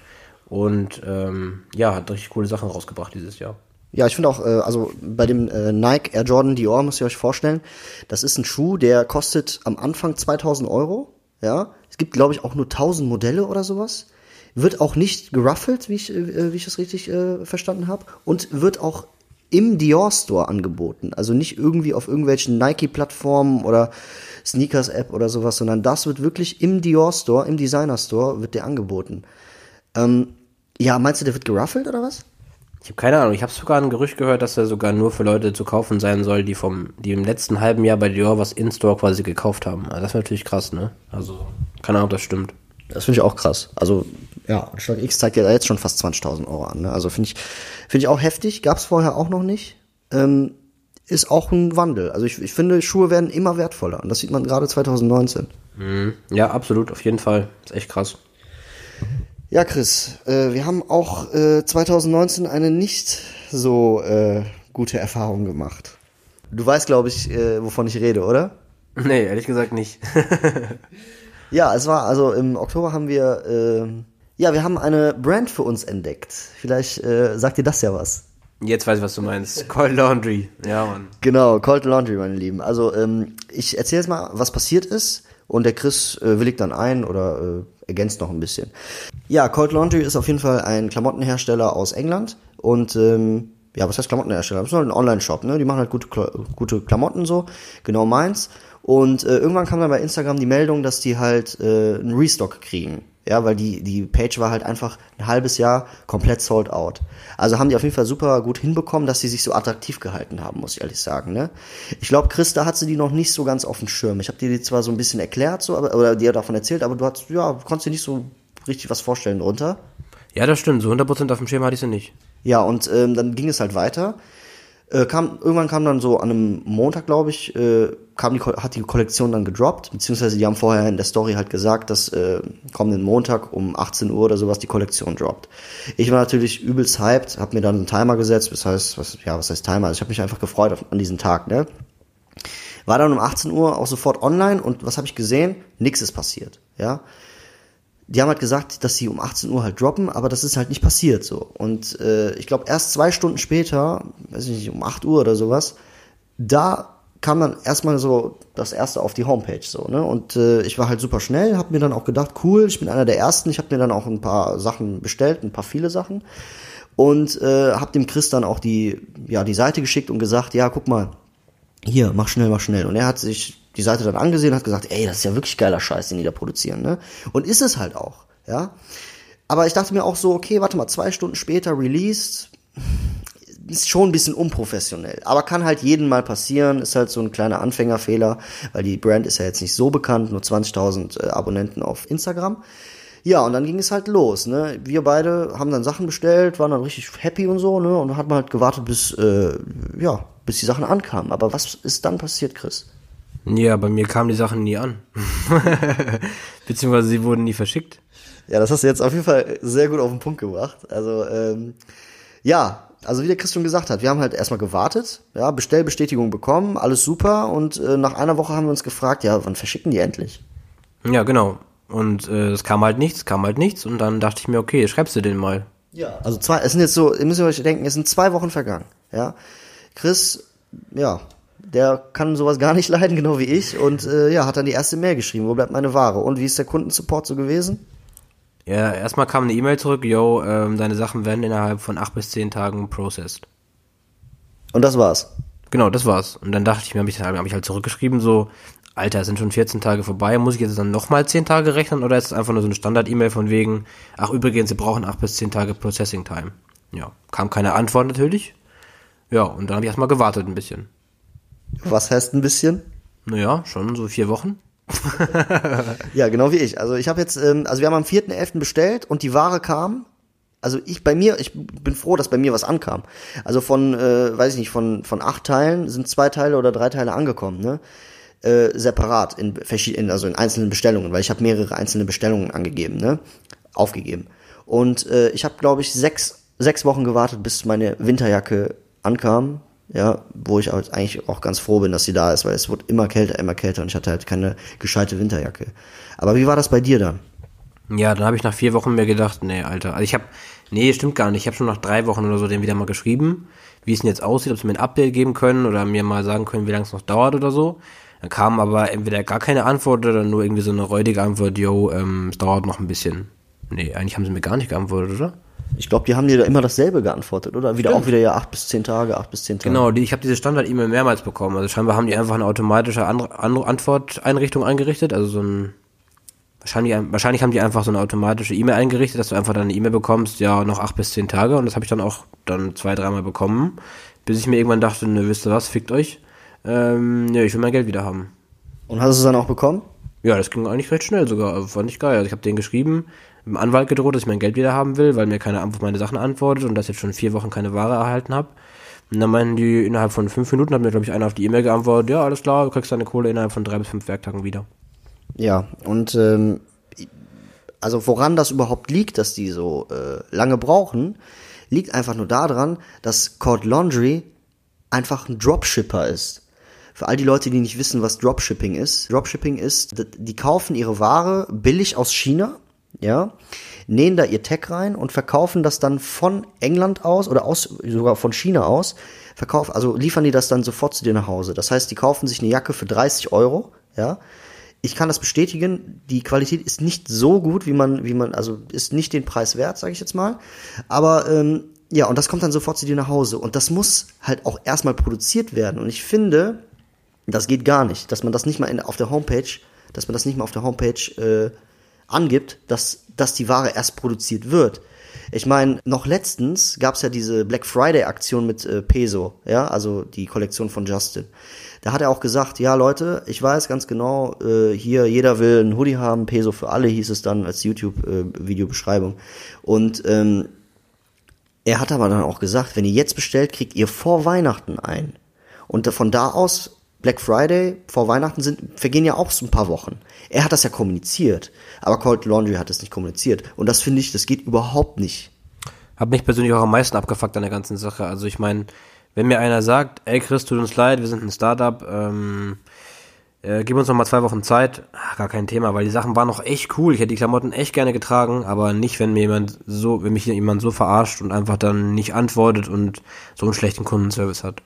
und ähm, ja, hat richtig coole Sachen rausgebracht dieses Jahr. Ja, ich finde auch, äh, also bei dem äh, Nike Air Jordan Dior müsst ihr euch vorstellen, das ist ein Schuh, der kostet am Anfang 2000 Euro. Ja, es gibt glaube ich auch nur 1000 Modelle oder sowas. Wird auch nicht geruffelt, wie ich, äh, wie ich das richtig äh, verstanden habe, und wird auch im Dior Store angeboten. Also nicht irgendwie auf irgendwelchen Nike-Plattformen oder Sneakers-App oder sowas, sondern das wird wirklich im Dior Store, im Designer Store, wird der angeboten. Ähm, ja, meinst du, der wird geruffelt oder was? Ich habe keine Ahnung. Ich habe sogar ein Gerücht gehört, dass er sogar nur für Leute zu kaufen sein soll, die vom, die im letzten halben Jahr bei Dior was in Store quasi gekauft haben. Also das ist natürlich krass, ne? Also keine Ahnung, ob das stimmt. Das finde ich auch krass. Also ja, Schlag X zeigt ja jetzt schon fast 20.000 Euro an. Ne? Also finde ich, finde ich auch heftig. Gab es vorher auch noch nicht. Ähm, ist auch ein Wandel. Also ich, ich finde, Schuhe werden immer wertvoller. Und das sieht man gerade 2019. Mhm. Ja, absolut, auf jeden Fall. ist echt krass. Ja, Chris, äh, wir haben auch äh, 2019 eine nicht so äh, gute Erfahrung gemacht. Du weißt, glaube ich, äh, wovon ich rede, oder? Nee, ehrlich gesagt nicht. ja, es war, also im Oktober haben wir, äh, ja, wir haben eine Brand für uns entdeckt. Vielleicht äh, sagt dir das ja was. Jetzt weiß ich, was du meinst. Cold Laundry. Ja, Mann. Genau, Cold Laundry, meine Lieben. Also, ähm, ich erzähle jetzt mal, was passiert ist. Und der Chris äh, willigt dann ein oder äh, ergänzt noch ein bisschen. Ja, Cold Laundry ist auf jeden Fall ein Klamottenhersteller aus England. Und ähm, ja, was heißt Klamottenhersteller? Das ist halt ein Online-Shop, ne? Die machen halt gute, gute Klamotten so, genau meins. Und äh, irgendwann kam dann bei Instagram die Meldung, dass die halt äh, einen Restock kriegen. Ja, weil die, die Page war halt einfach ein halbes Jahr komplett sold out. Also haben die auf jeden Fall super gut hinbekommen, dass sie sich so attraktiv gehalten haben, muss ich ehrlich sagen. Ne? Ich glaube, Christa hat sie die noch nicht so ganz auf dem Schirm. Ich habe dir die zwar so ein bisschen erklärt, so, aber, oder dir davon erzählt, aber du hast, ja, konntest dir nicht so richtig was vorstellen drunter. Ja, das stimmt. So 100% auf dem Schirm hatte ich sie nicht. Ja, und ähm, dann ging es halt weiter. Äh, kam, irgendwann kam dann so an einem Montag, glaube ich, äh, kam die, hat die Kollektion dann gedroppt, beziehungsweise die haben vorher in der Story halt gesagt, dass äh, kommenden Montag um 18 Uhr oder sowas die Kollektion droppt. Ich war natürlich übelst hyped, habe mir dann einen Timer gesetzt, das heißt, was, ja, was heißt Timer? Also ich habe mich einfach gefreut auf, an diesen Tag, ne? War dann um 18 Uhr auch sofort online und was habe ich gesehen? Nix ist passiert, ja die haben halt gesagt, dass sie um 18 Uhr halt droppen, aber das ist halt nicht passiert so. Und äh, ich glaube, erst zwei Stunden später, weiß ich nicht, um 8 Uhr oder sowas, da kam dann erstmal so das erste auf die Homepage so, ne? Und äh, ich war halt super schnell, habe mir dann auch gedacht, cool, ich bin einer der ersten, ich habe mir dann auch ein paar Sachen bestellt, ein paar viele Sachen und äh, habe dem Chris dann auch die ja, die Seite geschickt und gesagt, ja, guck mal, hier, mach schnell, mach schnell. Und er hat sich die Seite dann angesehen hat gesagt, ey, das ist ja wirklich geiler Scheiß, den die da produzieren, ne? Und ist es halt auch, ja. Aber ich dachte mir auch so, okay, warte mal, zwei Stunden später released, ist schon ein bisschen unprofessionell. Aber kann halt jeden mal passieren, ist halt so ein kleiner Anfängerfehler, weil die Brand ist ja jetzt nicht so bekannt, nur 20.000 äh, Abonnenten auf Instagram. Ja, und dann ging es halt los, ne? Wir beide haben dann Sachen bestellt, waren dann richtig happy und so, ne? Und dann hat man halt gewartet, bis, äh, ja, bis die Sachen ankamen. Aber was ist dann passiert, Chris? Ja, bei mir kamen die Sachen nie an. Beziehungsweise sie wurden nie verschickt. Ja, das hast du jetzt auf jeden Fall sehr gut auf den Punkt gebracht. Also, ähm, ja, also wie der Chris schon gesagt hat, wir haben halt erstmal gewartet, ja, Bestellbestätigung bekommen, alles super und äh, nach einer Woche haben wir uns gefragt, ja, wann verschicken die endlich? Ja, genau. Und äh, es kam halt nichts, kam halt nichts und dann dachte ich mir, okay, schreibst du den mal. Ja. Also zwei, es sind jetzt so, ihr müsst euch denken, es sind zwei Wochen vergangen, ja. Chris, ja, der kann sowas gar nicht leiden, genau wie ich. Und äh, ja, hat dann die erste Mail geschrieben, wo bleibt meine Ware? Und wie ist der Kundensupport so gewesen? Ja, erstmal kam eine E-Mail zurück, yo, ähm, deine Sachen werden innerhalb von acht bis zehn Tagen processed. Und das war's. Genau, das war's. Und dann dachte ich mir, habe ich, hab ich halt zurückgeschrieben, so, Alter, es sind schon 14 Tage vorbei, muss ich jetzt dann nochmal 10 Tage rechnen oder ist es einfach nur so eine Standard-E-Mail von wegen, ach übrigens, sie brauchen 8 bis 10 Tage Processing Time. Ja, kam keine Antwort natürlich. Ja, und dann habe ich erstmal gewartet ein bisschen. Was heißt ein bisschen? Naja, schon so vier Wochen. ja, genau wie ich. Also ich habe jetzt, ähm, also wir haben am 4.11. bestellt und die Ware kam. Also ich bei mir, ich bin froh, dass bei mir was ankam. Also von, äh, weiß ich nicht, von, von acht Teilen sind zwei Teile oder drei Teile angekommen, ne? Äh, separat in verschiedenen, also in einzelnen Bestellungen, weil ich habe mehrere einzelne Bestellungen angegeben, ne? Aufgegeben. Und äh, ich habe, glaube ich, sechs, sechs Wochen gewartet, bis meine Winterjacke ankam. Ja, wo ich halt eigentlich auch ganz froh bin, dass sie da ist, weil es wurde immer kälter, immer kälter und ich hatte halt keine gescheite Winterjacke. Aber wie war das bei dir dann? Ja, dann habe ich nach vier Wochen mir gedacht, nee, Alter. Also ich habe, nee, stimmt gar nicht. Ich habe schon nach drei Wochen oder so den wieder mal geschrieben, wie es denn jetzt aussieht, ob sie mir ein Update geben können oder mir mal sagen können, wie lange es noch dauert oder so. Dann kam aber entweder gar keine Antwort oder nur irgendwie so eine räudige Antwort, yo, ähm, es dauert noch ein bisschen. Nee, eigentlich haben sie mir gar nicht geantwortet, oder? Ich glaube, die haben dir da immer dasselbe geantwortet, oder? Wieder auch wieder ja acht bis zehn Tage, acht bis zehn Tage. Genau, die, ich habe diese Standard-E-Mail mehrmals bekommen. Also scheinbar haben die einfach eine automatische An An Antworteinrichtung eingerichtet, also so ein Wahrscheinlich, wahrscheinlich haben die einfach so eine automatische E-Mail eingerichtet, dass du einfach dann eine E-Mail bekommst, ja, noch acht bis zehn Tage. Und das habe ich dann auch dann zwei, dreimal bekommen, bis ich mir irgendwann dachte, ne, wisst ihr was, fickt euch. Ähm, ne, ich will mein Geld wieder haben. Und hast du es dann auch bekommen? Ja, das ging eigentlich recht schnell sogar. Fand ich geil. Also ich habe denen geschrieben, im Anwalt gedroht, dass ich mein Geld wieder haben will, weil mir keiner auf meine Sachen antwortet und dass ich jetzt schon vier Wochen keine Ware erhalten habe. Und dann meinen die, innerhalb von fünf Minuten hat mir, glaube ich, einer auf die E-Mail geantwortet, ja, alles klar, du kriegst deine Kohle innerhalb von drei bis fünf Werktagen wieder. Ja, und ähm, also woran das überhaupt liegt, dass die so äh, lange brauchen, liegt einfach nur daran, dass Cord Laundry einfach ein Dropshipper ist. Für all die Leute, die nicht wissen, was Dropshipping ist. Dropshipping ist, die kaufen ihre Ware billig aus China, ja, nähen da ihr Tag rein und verkaufen das dann von England aus oder aus, sogar von China aus, verkaufen, also liefern die das dann sofort zu dir nach Hause. Das heißt, die kaufen sich eine Jacke für 30 Euro, ja, ich kann das bestätigen, die Qualität ist nicht so gut, wie man, wie man, also ist nicht den Preis wert, sage ich jetzt mal. Aber ähm, ja, und das kommt dann sofort zu dir nach Hause. Und das muss halt auch erstmal produziert werden. Und ich finde, das geht gar nicht, dass man das nicht mal in, auf der Homepage, dass man das nicht mal auf der Homepage äh, angibt, dass, dass die Ware erst produziert wird. Ich meine, noch letztens gab es ja diese Black Friday-Aktion mit äh, Peso, ja, also die Kollektion von Justin. Da hat er auch gesagt, ja Leute, ich weiß ganz genau, äh, hier jeder will ein Hoodie haben, Peso für alle hieß es dann als YouTube-Videobeschreibung. Äh, Und ähm, er hat aber dann auch gesagt, wenn ihr jetzt bestellt, kriegt ihr vor Weihnachten ein. Und von da aus Black Friday vor Weihnachten sind, vergehen ja auch so ein paar Wochen. Er hat das ja kommuniziert, aber Cold Laundry hat es nicht kommuniziert. Und das finde ich, das geht überhaupt nicht. Hab mich persönlich auch am meisten abgefuckt an der ganzen Sache. Also ich meine, wenn mir einer sagt, ey Chris, tut uns leid, wir sind ein Startup, ähm, äh, gib uns noch mal zwei Wochen Zeit, ach, gar kein Thema, weil die Sachen waren noch echt cool. Ich hätte die Klamotten echt gerne getragen, aber nicht, wenn mir jemand so, wenn mich jemand so verarscht und einfach dann nicht antwortet und so einen schlechten Kundenservice hat.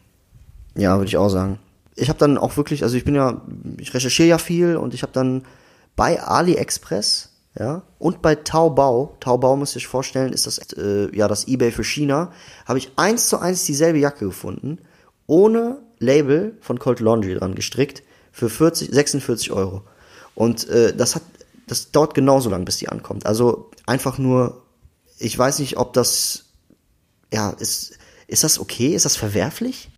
Ja, würde ich auch sagen. Ich habe dann auch wirklich, also ich bin ja, ich recherchiere ja viel und ich habe dann bei AliExpress ja, und bei Taobao, Taobao müsst ihr euch vorstellen, ist das äh, ja das eBay für China, habe ich eins zu eins dieselbe Jacke gefunden, ohne Label von Cold Laundry dran gestrickt, für 40, 46 Euro. Und äh, das hat, das dauert genauso lang, bis die ankommt. Also einfach nur, ich weiß nicht, ob das, ja, ist, ist das okay? Ist das verwerflich?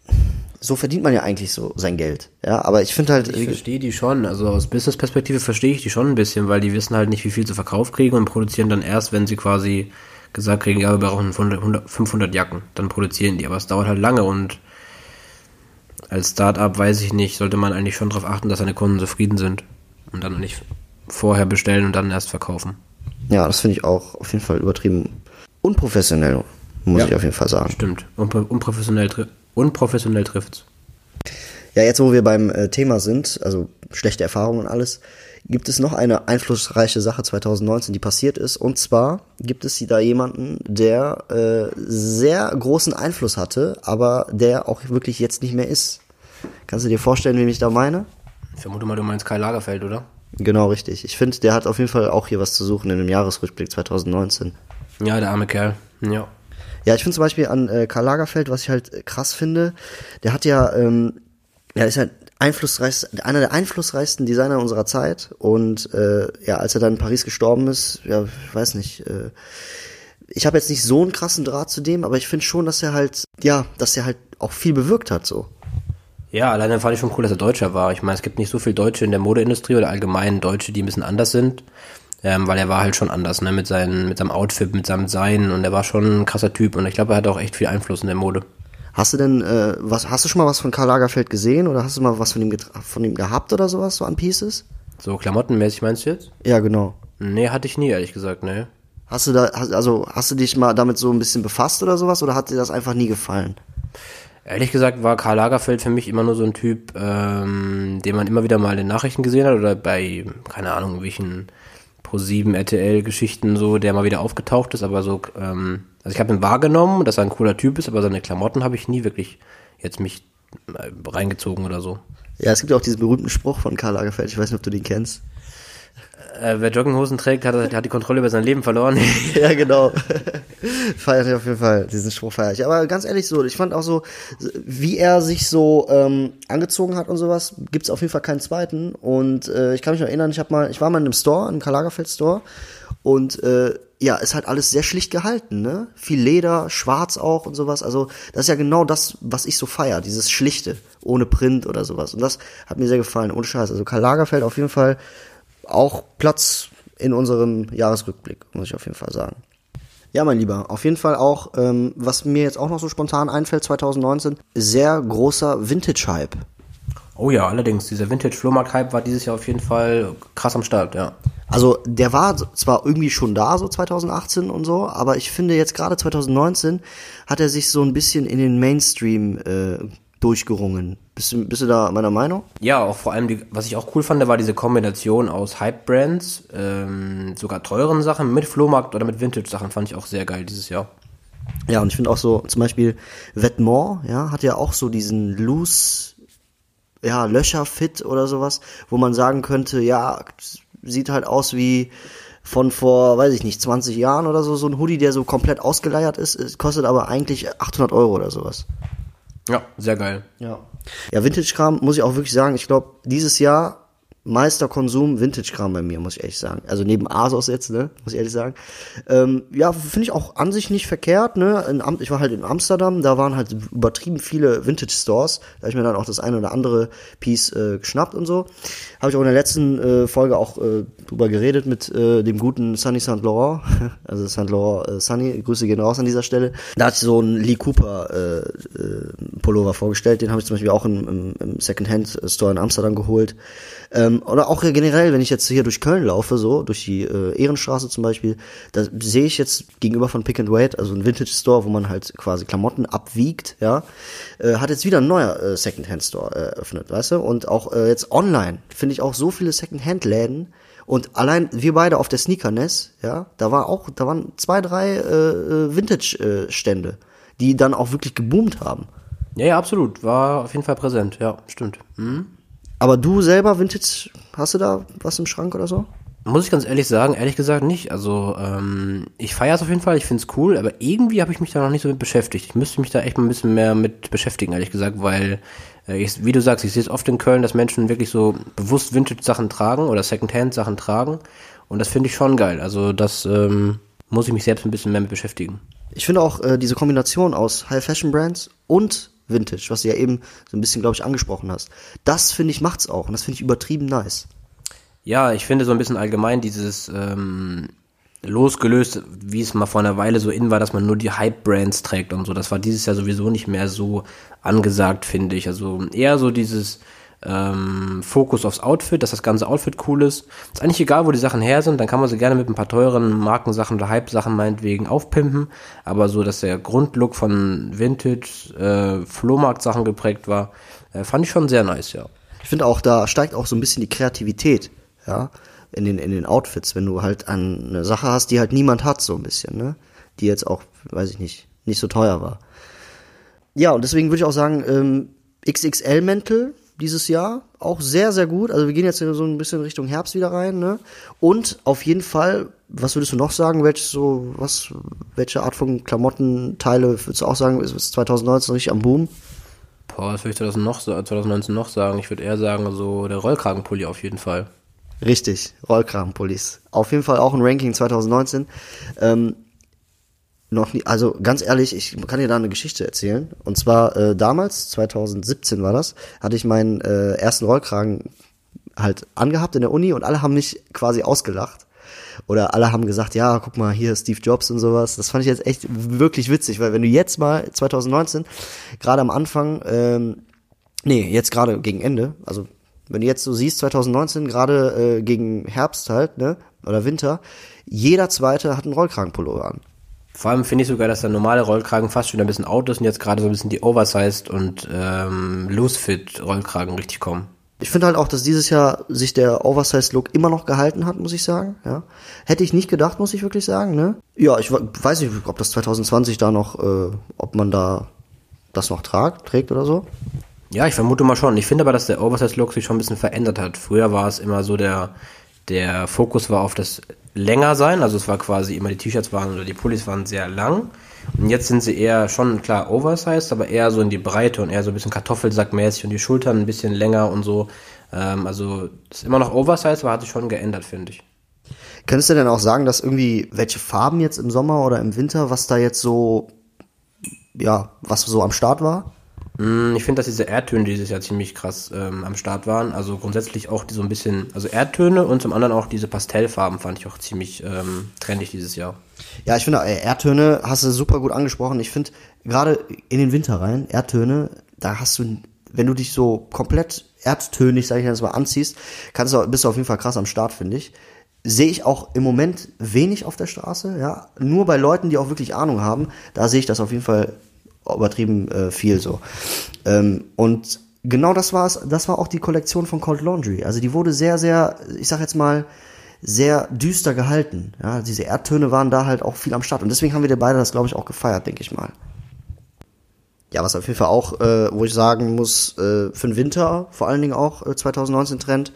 So verdient man ja eigentlich so sein Geld. Ja, aber ich finde halt. Ich verstehe die schon. Also aus Business-Perspektive verstehe ich die schon ein bisschen, weil die wissen halt nicht, wie viel zu Verkauf kriegen und produzieren dann erst, wenn sie quasi gesagt kriegen, ja, wir brauchen 500 Jacken. Dann produzieren die. Aber es dauert halt lange und als Startup weiß ich nicht, sollte man eigentlich schon darauf achten, dass seine Kunden zufrieden sind und dann nicht vorher bestellen und dann erst verkaufen. Ja, das finde ich auch auf jeden Fall übertrieben unprofessionell, muss ja, ich auf jeden Fall sagen. Stimmt. Unprofessionell unprofessionell trifft's. Ja, jetzt wo wir beim äh, Thema sind, also schlechte Erfahrungen und alles, gibt es noch eine einflussreiche Sache 2019, die passiert ist. Und zwar gibt es da jemanden, der äh, sehr großen Einfluss hatte, aber der auch wirklich jetzt nicht mehr ist. Kannst du dir vorstellen, wen ich da meine? Ich vermute mal, du meinst Kai Lagerfeld, oder? Genau, richtig. Ich finde, der hat auf jeden Fall auch hier was zu suchen in dem Jahresrückblick 2019. Ja, der arme Kerl. Ja. Ja, ich finde zum Beispiel an äh, Karl Lagerfeld, was ich halt krass finde, der hat ja, ähm, ja, ist halt einflussreichst, einer der einflussreichsten Designer unserer Zeit. Und äh, ja, als er dann in Paris gestorben ist, ja, ich weiß nicht, äh, ich habe jetzt nicht so einen krassen Draht zu dem, aber ich finde schon, dass er halt, ja, dass er halt auch viel bewirkt hat, so. Ja, alleine fand ich schon cool, dass er Deutscher war. Ich meine, es gibt nicht so viel Deutsche in der Modeindustrie oder allgemein Deutsche, die ein bisschen anders sind ähm, weil er war halt schon anders, ne, mit, seinen, mit seinem Outfit, mit seinem Sein und er war schon ein krasser Typ und ich glaube, er hat auch echt viel Einfluss in der Mode. Hast du denn, äh, was, hast du schon mal was von Karl Lagerfeld gesehen oder hast du mal was von ihm, von ihm gehabt oder sowas, so an Pieces? So klamottenmäßig meinst du jetzt? Ja, genau. Nee, hatte ich nie, ehrlich gesagt, ne. Hast du da, also hast du dich mal damit so ein bisschen befasst oder sowas oder hat dir das einfach nie gefallen? Ehrlich gesagt war Karl Lagerfeld für mich immer nur so ein Typ, ähm, den man immer wieder mal in den Nachrichten gesehen hat oder bei, keine Ahnung, welchen Pro7 RTL-Geschichten so, der mal wieder aufgetaucht ist, aber so, ähm, also ich habe ihn wahrgenommen, dass er ein cooler Typ ist, aber seine Klamotten habe ich nie wirklich jetzt mich äh, reingezogen oder so. Ja, es gibt ja auch diesen berühmten Spruch von Karl Lagerfeld, ich weiß nicht, ob du den kennst. Äh, wer Jogginghosen trägt, hat, hat die Kontrolle über sein Leben verloren. ja, genau. feiert ich auf jeden Fall, diesen Spruch feiere ich. Aber ganz ehrlich so, ich fand auch so, wie er sich so ähm, angezogen hat und sowas, gibt's auf jeden Fall keinen zweiten. Und äh, ich kann mich noch erinnern, ich mal, ich war mal in einem Store, in einem Karl Lagerfeld Store und äh, ja, ist halt alles sehr schlicht gehalten, ne? Viel Leder, schwarz auch und sowas. Also, das ist ja genau das, was ich so feier, dieses Schlichte, ohne Print oder sowas. Und das hat mir sehr gefallen, ohne Scheiß. Also Karl Lagerfeld auf jeden Fall auch Platz in unserem Jahresrückblick, muss ich auf jeden Fall sagen. Ja, mein Lieber, auf jeden Fall auch, ähm, was mir jetzt auch noch so spontan einfällt, 2019, sehr großer Vintage-Hype. Oh ja, allerdings, dieser Vintage-Flohmarkt-Hype war dieses Jahr auf jeden Fall krass am Start, ja. Also der war zwar irgendwie schon da, so 2018 und so, aber ich finde jetzt gerade 2019 hat er sich so ein bisschen in den Mainstream äh, durchgerungen. Bist du, bist du da meiner Meinung? Ja, auch vor allem, die, was ich auch cool fand, war diese Kombination aus Hype-Brands, ähm, sogar teuren Sachen mit Flohmarkt oder mit Vintage-Sachen, fand ich auch sehr geil dieses Jahr. Ja, und ich finde auch so, zum Beispiel Vetements, ja, hat ja auch so diesen loose, ja, Löcher-Fit oder sowas, wo man sagen könnte, ja, sieht halt aus wie von vor, weiß ich nicht, 20 Jahren oder so, so ein Hoodie, der so komplett ausgeleiert ist, kostet aber eigentlich 800 Euro oder sowas. Ja, sehr geil. Ja. Ja, Vintage-Kram muss ich auch wirklich sagen, ich glaube, dieses Jahr Meisterkonsum Vintage-Kram bei mir, muss ich ehrlich sagen. Also neben Asos jetzt, ne, muss ich ehrlich sagen. Ähm, ja, finde ich auch an sich nicht verkehrt, ne. In Am ich war halt in Amsterdam, da waren halt übertrieben viele Vintage-Stores. Da habe ich mir dann auch das eine oder andere Piece äh, geschnappt und so. Habe ich auch in der letzten äh, Folge auch äh, drüber geredet mit äh, dem guten Sunny St. Laurent. Also St. Laurent äh, Sunny, Grüße gehen raus an dieser Stelle. Da hatte ich so einen Lee Cooper äh, äh, Pullover vorgestellt. Den habe ich zum Beispiel auch im, im, im Second-Hand-Store in Amsterdam geholt. Ähm, oder auch generell, wenn ich jetzt hier durch Köln laufe, so, durch die äh, Ehrenstraße zum Beispiel, da sehe ich jetzt gegenüber von Pick and Wait, also ein Vintage Store, wo man halt quasi Klamotten abwiegt, ja, äh, hat jetzt wieder ein neuer äh, Secondhand Store äh, eröffnet, weißt du? Und auch äh, jetzt online finde ich auch so viele Secondhand-Läden. Und allein wir beide auf der Sneakerness, ja, da war auch, da waren zwei, drei äh, äh Vintage-Stände, die dann auch wirklich geboomt haben. Ja, ja, absolut. War auf jeden Fall präsent, ja, stimmt. Hm? Aber du selber, Vintage, hast du da was im Schrank oder so? Muss ich ganz ehrlich sagen, ehrlich gesagt nicht. Also ähm, ich feiere es auf jeden Fall, ich finde es cool, aber irgendwie habe ich mich da noch nicht so mit beschäftigt. Ich müsste mich da echt mal ein bisschen mehr mit beschäftigen, ehrlich gesagt, weil, äh, ich, wie du sagst, ich sehe es oft in Köln, dass Menschen wirklich so bewusst Vintage-Sachen tragen oder Secondhand-Sachen tragen. Und das finde ich schon geil. Also das ähm, muss ich mich selbst ein bisschen mehr mit beschäftigen. Ich finde auch äh, diese Kombination aus High-Fashion-Brands und Vintage, was du ja eben so ein bisschen, glaube ich, angesprochen hast. Das finde ich macht's auch und das finde ich übertrieben nice. Ja, ich finde so ein bisschen allgemein dieses ähm, losgelöst, wie es mal vor einer Weile so in war, dass man nur die Hype-Brands trägt und so. Das war dieses Jahr sowieso nicht mehr so angesagt, finde ich. Also eher so dieses ähm, Fokus aufs Outfit, dass das ganze Outfit cool ist. Ist eigentlich egal, wo die Sachen her sind, dann kann man sie gerne mit ein paar teuren Markensachen oder Hype-Sachen meinetwegen aufpimpen, aber so, dass der Grundlook von Vintage, äh, Flohmarkt-Sachen geprägt war, äh, fand ich schon sehr nice, ja. Ich finde auch, da steigt auch so ein bisschen die Kreativität, ja, in den, in den Outfits, wenn du halt eine Sache hast, die halt niemand hat, so ein bisschen, ne, die jetzt auch, weiß ich nicht, nicht so teuer war. Ja, und deswegen würde ich auch sagen, ähm, XXL-Mäntel dieses Jahr. Auch sehr, sehr gut. Also wir gehen jetzt so ein bisschen Richtung Herbst wieder rein, ne? Und auf jeden Fall, was würdest du noch sagen? Welche so, was, welche Art von Klamottenteile würdest du auch sagen, ist 2019 richtig am Boom? Boah, was würde ich 2019 noch sagen? Ich würde eher sagen, so der Rollkragenpulli auf jeden Fall. Richtig, Rollkragenpullis. Auf jeden Fall auch ein Ranking 2019. Ähm, noch nie, also ganz ehrlich, ich kann dir da eine Geschichte erzählen. Und zwar äh, damals, 2017 war das, hatte ich meinen äh, ersten Rollkragen halt angehabt in der Uni und alle haben mich quasi ausgelacht. Oder alle haben gesagt, ja, guck mal, hier Steve Jobs und sowas. Das fand ich jetzt echt wirklich witzig, weil wenn du jetzt mal 2019, gerade am Anfang, ähm, nee, jetzt gerade gegen Ende, also Wenn du jetzt so siehst, 2019, gerade äh, gegen Herbst halt, ne, oder Winter, jeder Zweite hat einen Rollkragenpullover an. Vor allem finde ich sogar, dass der normale Rollkragen fast schon ein bisschen out ist und jetzt gerade so ein bisschen die Oversized und ähm, Loose-Fit Rollkragen richtig kommen. Ich finde halt auch, dass dieses Jahr sich der Oversized-Look immer noch gehalten hat, muss ich sagen. Ja. Hätte ich nicht gedacht, muss ich wirklich sagen. Ne? Ja, ich weiß nicht, ob das 2020 da noch, äh, ob man da das noch tragt, trägt oder so. Ja, ich vermute mal schon. Ich finde aber, dass der Oversized-Look sich schon ein bisschen verändert hat. Früher war es immer so, der, der Fokus war auf das länger sein. Also es war quasi immer die T-Shirts waren oder die Pullis waren sehr lang. Und jetzt sind sie eher schon klar oversized, aber eher so in die Breite und eher so ein bisschen Kartoffelsackmäßig und die Schultern ein bisschen länger und so. Ähm, also ist immer noch oversized, aber hat sich schon geändert, finde ich. Könntest du denn auch sagen, dass irgendwie welche Farben jetzt im Sommer oder im Winter, was da jetzt so, ja, was so am Start war? Mm, ich finde, dass diese Erdtöne dieses Jahr ziemlich krass ähm, am Start waren. Also grundsätzlich auch die so ein bisschen, also Erdtöne und zum anderen auch diese Pastellfarben fand ich auch ziemlich ähm, trendig dieses Jahr. Ja, ich finde, äh, Erdtöne hast du super gut angesprochen. Ich finde, gerade in den Winter rein, Erdtöne, da hast du, wenn du dich so komplett erdtönig, sag ich jetzt mal, anziehst, kannst du, bist du auf jeden Fall krass am Start, finde ich. Sehe ich auch im Moment wenig auf der Straße, ja. Nur bei Leuten, die auch wirklich Ahnung haben, da sehe ich das auf jeden Fall übertrieben äh, viel so. Ähm, und genau das war es, das war auch die Kollektion von Cold Laundry. Also die wurde sehr, sehr, ich sag jetzt mal, sehr düster gehalten. Ja, diese Erdtöne waren da halt auch viel am Start. Und deswegen haben wir beide das, glaube ich, auch gefeiert, denke ich mal. Ja, was auf jeden Fall auch, äh, wo ich sagen muss, äh, für den Winter, vor allen Dingen auch äh, 2019 Trend,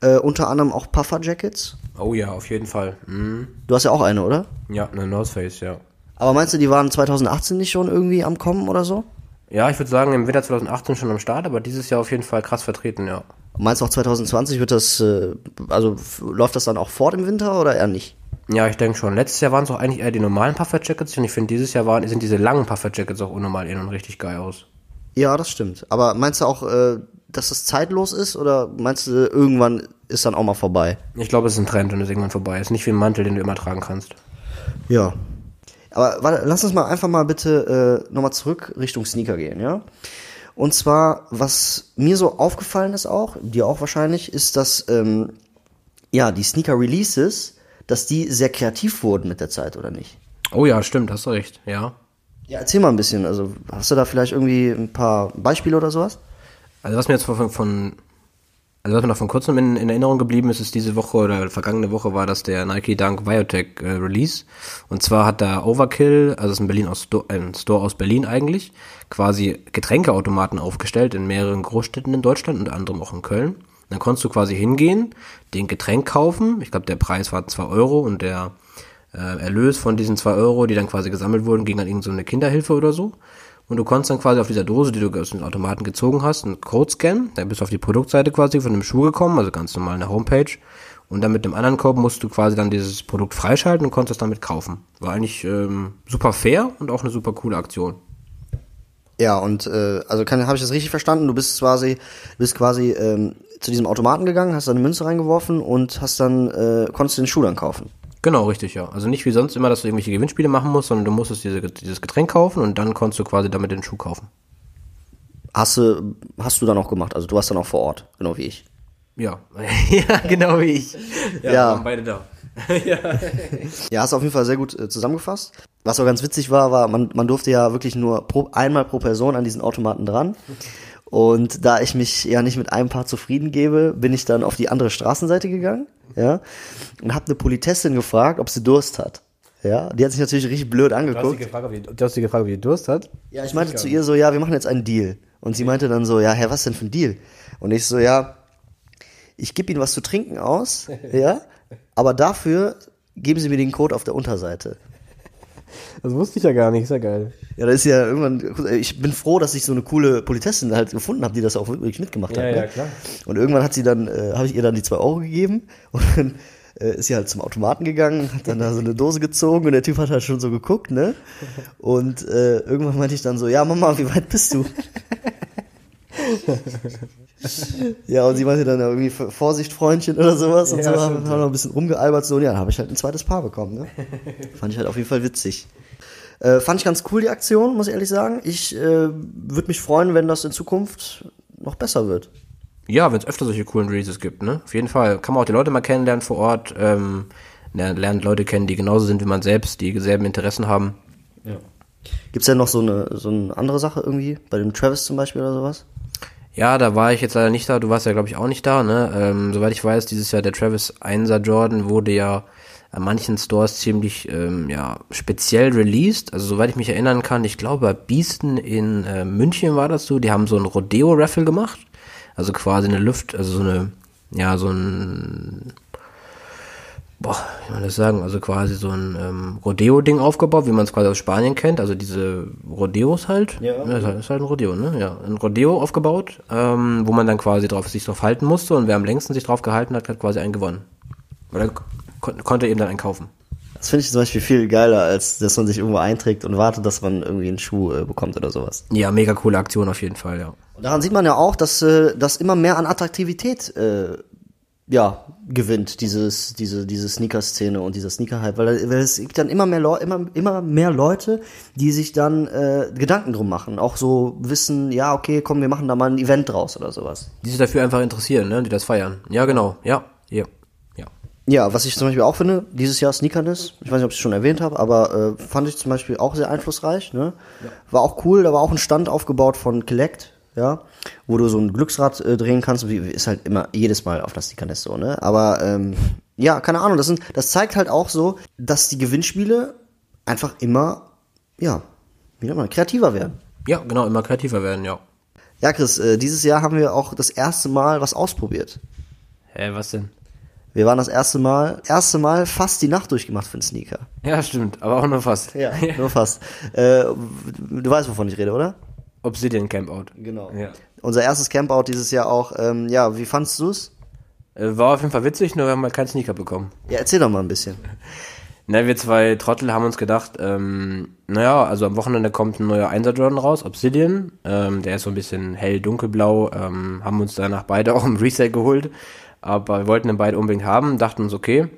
äh, unter anderem auch Puffer Jackets. Oh ja, auf jeden Fall. Mhm. Du hast ja auch eine, oder? Ja, eine North Face, ja. Aber meinst du, die waren 2018 nicht schon irgendwie am Kommen oder so? Ja, ich würde sagen, im Winter 2018 schon am Start, aber dieses Jahr auf jeden Fall krass vertreten, ja. Meinst du auch 2020 wird das, äh, also läuft das dann auch fort im Winter oder eher nicht? Ja, ich denke schon. Letztes Jahr waren es auch eigentlich eher die normalen Puffer Jackets und ich finde, dieses Jahr waren, sind diese langen Puffer Jackets auch unnormal in und richtig geil aus. Ja, das stimmt. Aber meinst du auch, äh, dass das zeitlos ist oder meinst du, irgendwann ist dann auch mal vorbei? Ich glaube, es ist ein Trend und es ist irgendwann vorbei. Es ist nicht wie ein Mantel, den du immer tragen kannst. Ja, aber warte, lass uns mal einfach mal bitte äh, nochmal zurück Richtung Sneaker gehen, ja? Und zwar, was mir so aufgefallen ist auch, dir auch wahrscheinlich, ist, dass ähm, ja die Sneaker Releases, dass die sehr kreativ wurden mit der Zeit, oder nicht? Oh ja, stimmt, hast du recht, ja. Ja, erzähl mal ein bisschen. Also hast du da vielleicht irgendwie ein paar Beispiele oder sowas? Also was mir jetzt von, von also was mir noch von kurzem in, in, Erinnerung geblieben ist, ist diese Woche oder vergangene Woche war das der Nike Dunk Biotech äh, Release. Und zwar hat da Overkill, also ist ein Berlin aus Sto ein Store aus Berlin eigentlich, quasi Getränkeautomaten aufgestellt in mehreren Großstädten in Deutschland, unter anderem auch in Köln. Dann konntest du quasi hingehen, den Getränk kaufen. Ich glaube, der Preis war zwei Euro und der äh, Erlös von diesen zwei Euro, die dann quasi gesammelt wurden, ging an irgendeine so Kinderhilfe oder so. Und du konntest dann quasi auf dieser Dose, die du aus dem Automaten gezogen hast, einen Code scannen. Dann bist du auf die Produktseite quasi von dem Schuh gekommen, also ganz normal eine Homepage. Und dann mit dem anderen Code musst du quasi dann dieses Produkt freischalten und konntest es damit kaufen. War eigentlich ähm, super fair und auch eine super coole Aktion. Ja, und äh, also habe ich das richtig verstanden? Du bist quasi, bist quasi ähm, zu diesem Automaten gegangen, hast da eine Münze reingeworfen und hast dann äh, konntest du den Schuh dann kaufen. Genau, richtig, ja. Also nicht wie sonst immer, dass du irgendwelche Gewinnspiele machen musst, sondern du musstest diese, dieses Getränk kaufen und dann konntest du quasi damit den Schuh kaufen. Hast du, hast du dann auch gemacht? Also du warst dann auch vor Ort, genau wie ich. Ja, ja, genau wie ich. Ja, ja. waren beide da. ja. ja, hast auf jeden Fall sehr gut äh, zusammengefasst. Was auch ganz witzig war, war, man, man durfte ja wirklich nur pro, einmal pro Person an diesen Automaten dran. Und da ich mich ja nicht mit einem Paar zufrieden gebe, bin ich dann auf die andere Straßenseite gegangen, ja, und habe eine Politessin gefragt, ob sie Durst hat. Ja, die hat sich natürlich richtig blöd angeguckt. Du hast sie gefragt, ob die, du hast sie gefragt, ob die Durst hat? Ja, ich meinte zu ihr so, ja, wir machen jetzt einen Deal. Und sie meinte dann so, ja, Herr, was denn für ein Deal? Und ich so, ja, ich gebe Ihnen was zu trinken aus, ja, aber dafür geben Sie mir den Code auf der Unterseite. Das wusste ich ja gar nicht, ist ja geil. Ja, das ist ja irgendwann, ich bin froh, dass ich so eine coole Polizistin halt gefunden habe, die das auch wirklich mitgemacht ja, hat. Ja, ne? klar. Und irgendwann hat sie dann, äh, habe ich ihr dann die zwei Euro gegeben und dann äh, ist sie halt zum Automaten gegangen, hat dann da so eine Dose gezogen und der Typ hat halt schon so geguckt, ne? Und äh, irgendwann meinte ich dann so, ja Mama, wie weit bist du? ja, und sie meinte dann irgendwie Vorsicht, Freundchen oder sowas und ja, so, haben, haben noch ein bisschen rumgealbert, so, und ja, dann habe ich halt ein zweites Paar bekommen, ne? Fand ich halt auf jeden Fall witzig. Äh, fand ich ganz cool, die Aktion, muss ich ehrlich sagen. Ich äh, würde mich freuen, wenn das in Zukunft noch besser wird. Ja, wenn es öfter solche coolen Releases gibt, ne? Auf jeden Fall. Kann man auch die Leute mal kennenlernen vor Ort, ähm, lernt Leute kennen, die genauso sind wie man selbst, die dieselben Interessen haben. Ja. Gibt's denn noch so eine, so eine andere Sache irgendwie? Bei dem Travis zum Beispiel oder sowas? Ja, da war ich jetzt leider nicht da. Du warst ja, glaube ich, auch nicht da. Ne? Ähm, soweit ich weiß, dieses Jahr der Travis 1er Jordan wurde ja an manchen Stores ziemlich ähm, ja, speziell released. Also soweit ich mich erinnern kann, ich glaube bei Beasten in äh, München war das so, die haben so ein Rodeo-Raffle gemacht. Also quasi eine Luft, also so eine, ja, so ein boah, wie man das sagen, also quasi so ein ähm, Rodeo-Ding aufgebaut, wie man es quasi aus Spanien kennt, also diese Rodeos halt. Ja. ja ist, halt ist halt ein Rodeo, ne? Ja, ein Rodeo aufgebaut, ähm, wo man dann quasi drauf, sich drauf halten musste und wer am längsten sich drauf gehalten hat, hat quasi einen gewonnen. Oder kon konnte eben dann einen kaufen. Das finde ich zum Beispiel viel geiler, als dass man sich irgendwo einträgt und wartet, dass man irgendwie einen Schuh äh, bekommt oder sowas. Ja, mega coole Aktion auf jeden Fall, ja. Und daran sieht man ja auch, dass äh, das immer mehr an Attraktivität äh, ja, gewinnt, dieses, diese, diese Sneaker-Szene und dieser Sneaker-Hype, weil, weil es gibt dann immer mehr, Leute, immer, immer mehr Leute, die sich dann äh, Gedanken drum machen, auch so wissen, ja, okay, komm, wir machen da mal ein Event draus oder sowas. Die sich dafür einfach interessieren, ne, die das feiern. Ja, genau, ja, ja, ja. Ja, was ich zum Beispiel auch finde, dieses Jahr Sneakerness, ich weiß nicht, ob ich es schon erwähnt habe, aber äh, fand ich zum Beispiel auch sehr einflussreich, ne? Ja. War auch cool, da war auch ein Stand aufgebaut von Collect, ja, wo du so ein Glücksrad äh, drehen kannst, wie, ist halt immer jedes Mal auf das Stickernest so, ne? Aber ähm, ja, keine Ahnung, das sind, das zeigt halt auch so, dass die Gewinnspiele einfach immer, ja, wie nennt man, kreativer werden. Ja, genau, immer kreativer werden, ja. Ja, Chris, äh, dieses Jahr haben wir auch das erste Mal was ausprobiert. Hä, was denn? Wir waren das erste Mal, erste Mal fast die Nacht durchgemacht für den Sneaker. Ja, stimmt, aber auch nur fast. Ja, nur fast. Äh, du weißt, wovon ich rede, oder? Obsidian Campout. Genau. Ja. Unser erstes Campout dieses Jahr auch. Ähm, ja, wie fandst du es? Äh, war auf jeden Fall witzig, nur wir haben halt keinen Sneaker bekommen. Ja, erzähl doch mal ein bisschen. Na, wir zwei Trottel haben uns gedacht, ähm, naja, also am Wochenende kommt ein neuer 1 Jordan raus, Obsidian. Ähm, der ist so ein bisschen hell-dunkelblau. Ähm, haben uns danach beide auch im Resale geholt. Aber wir wollten den beide unbedingt haben, dachten uns, okay,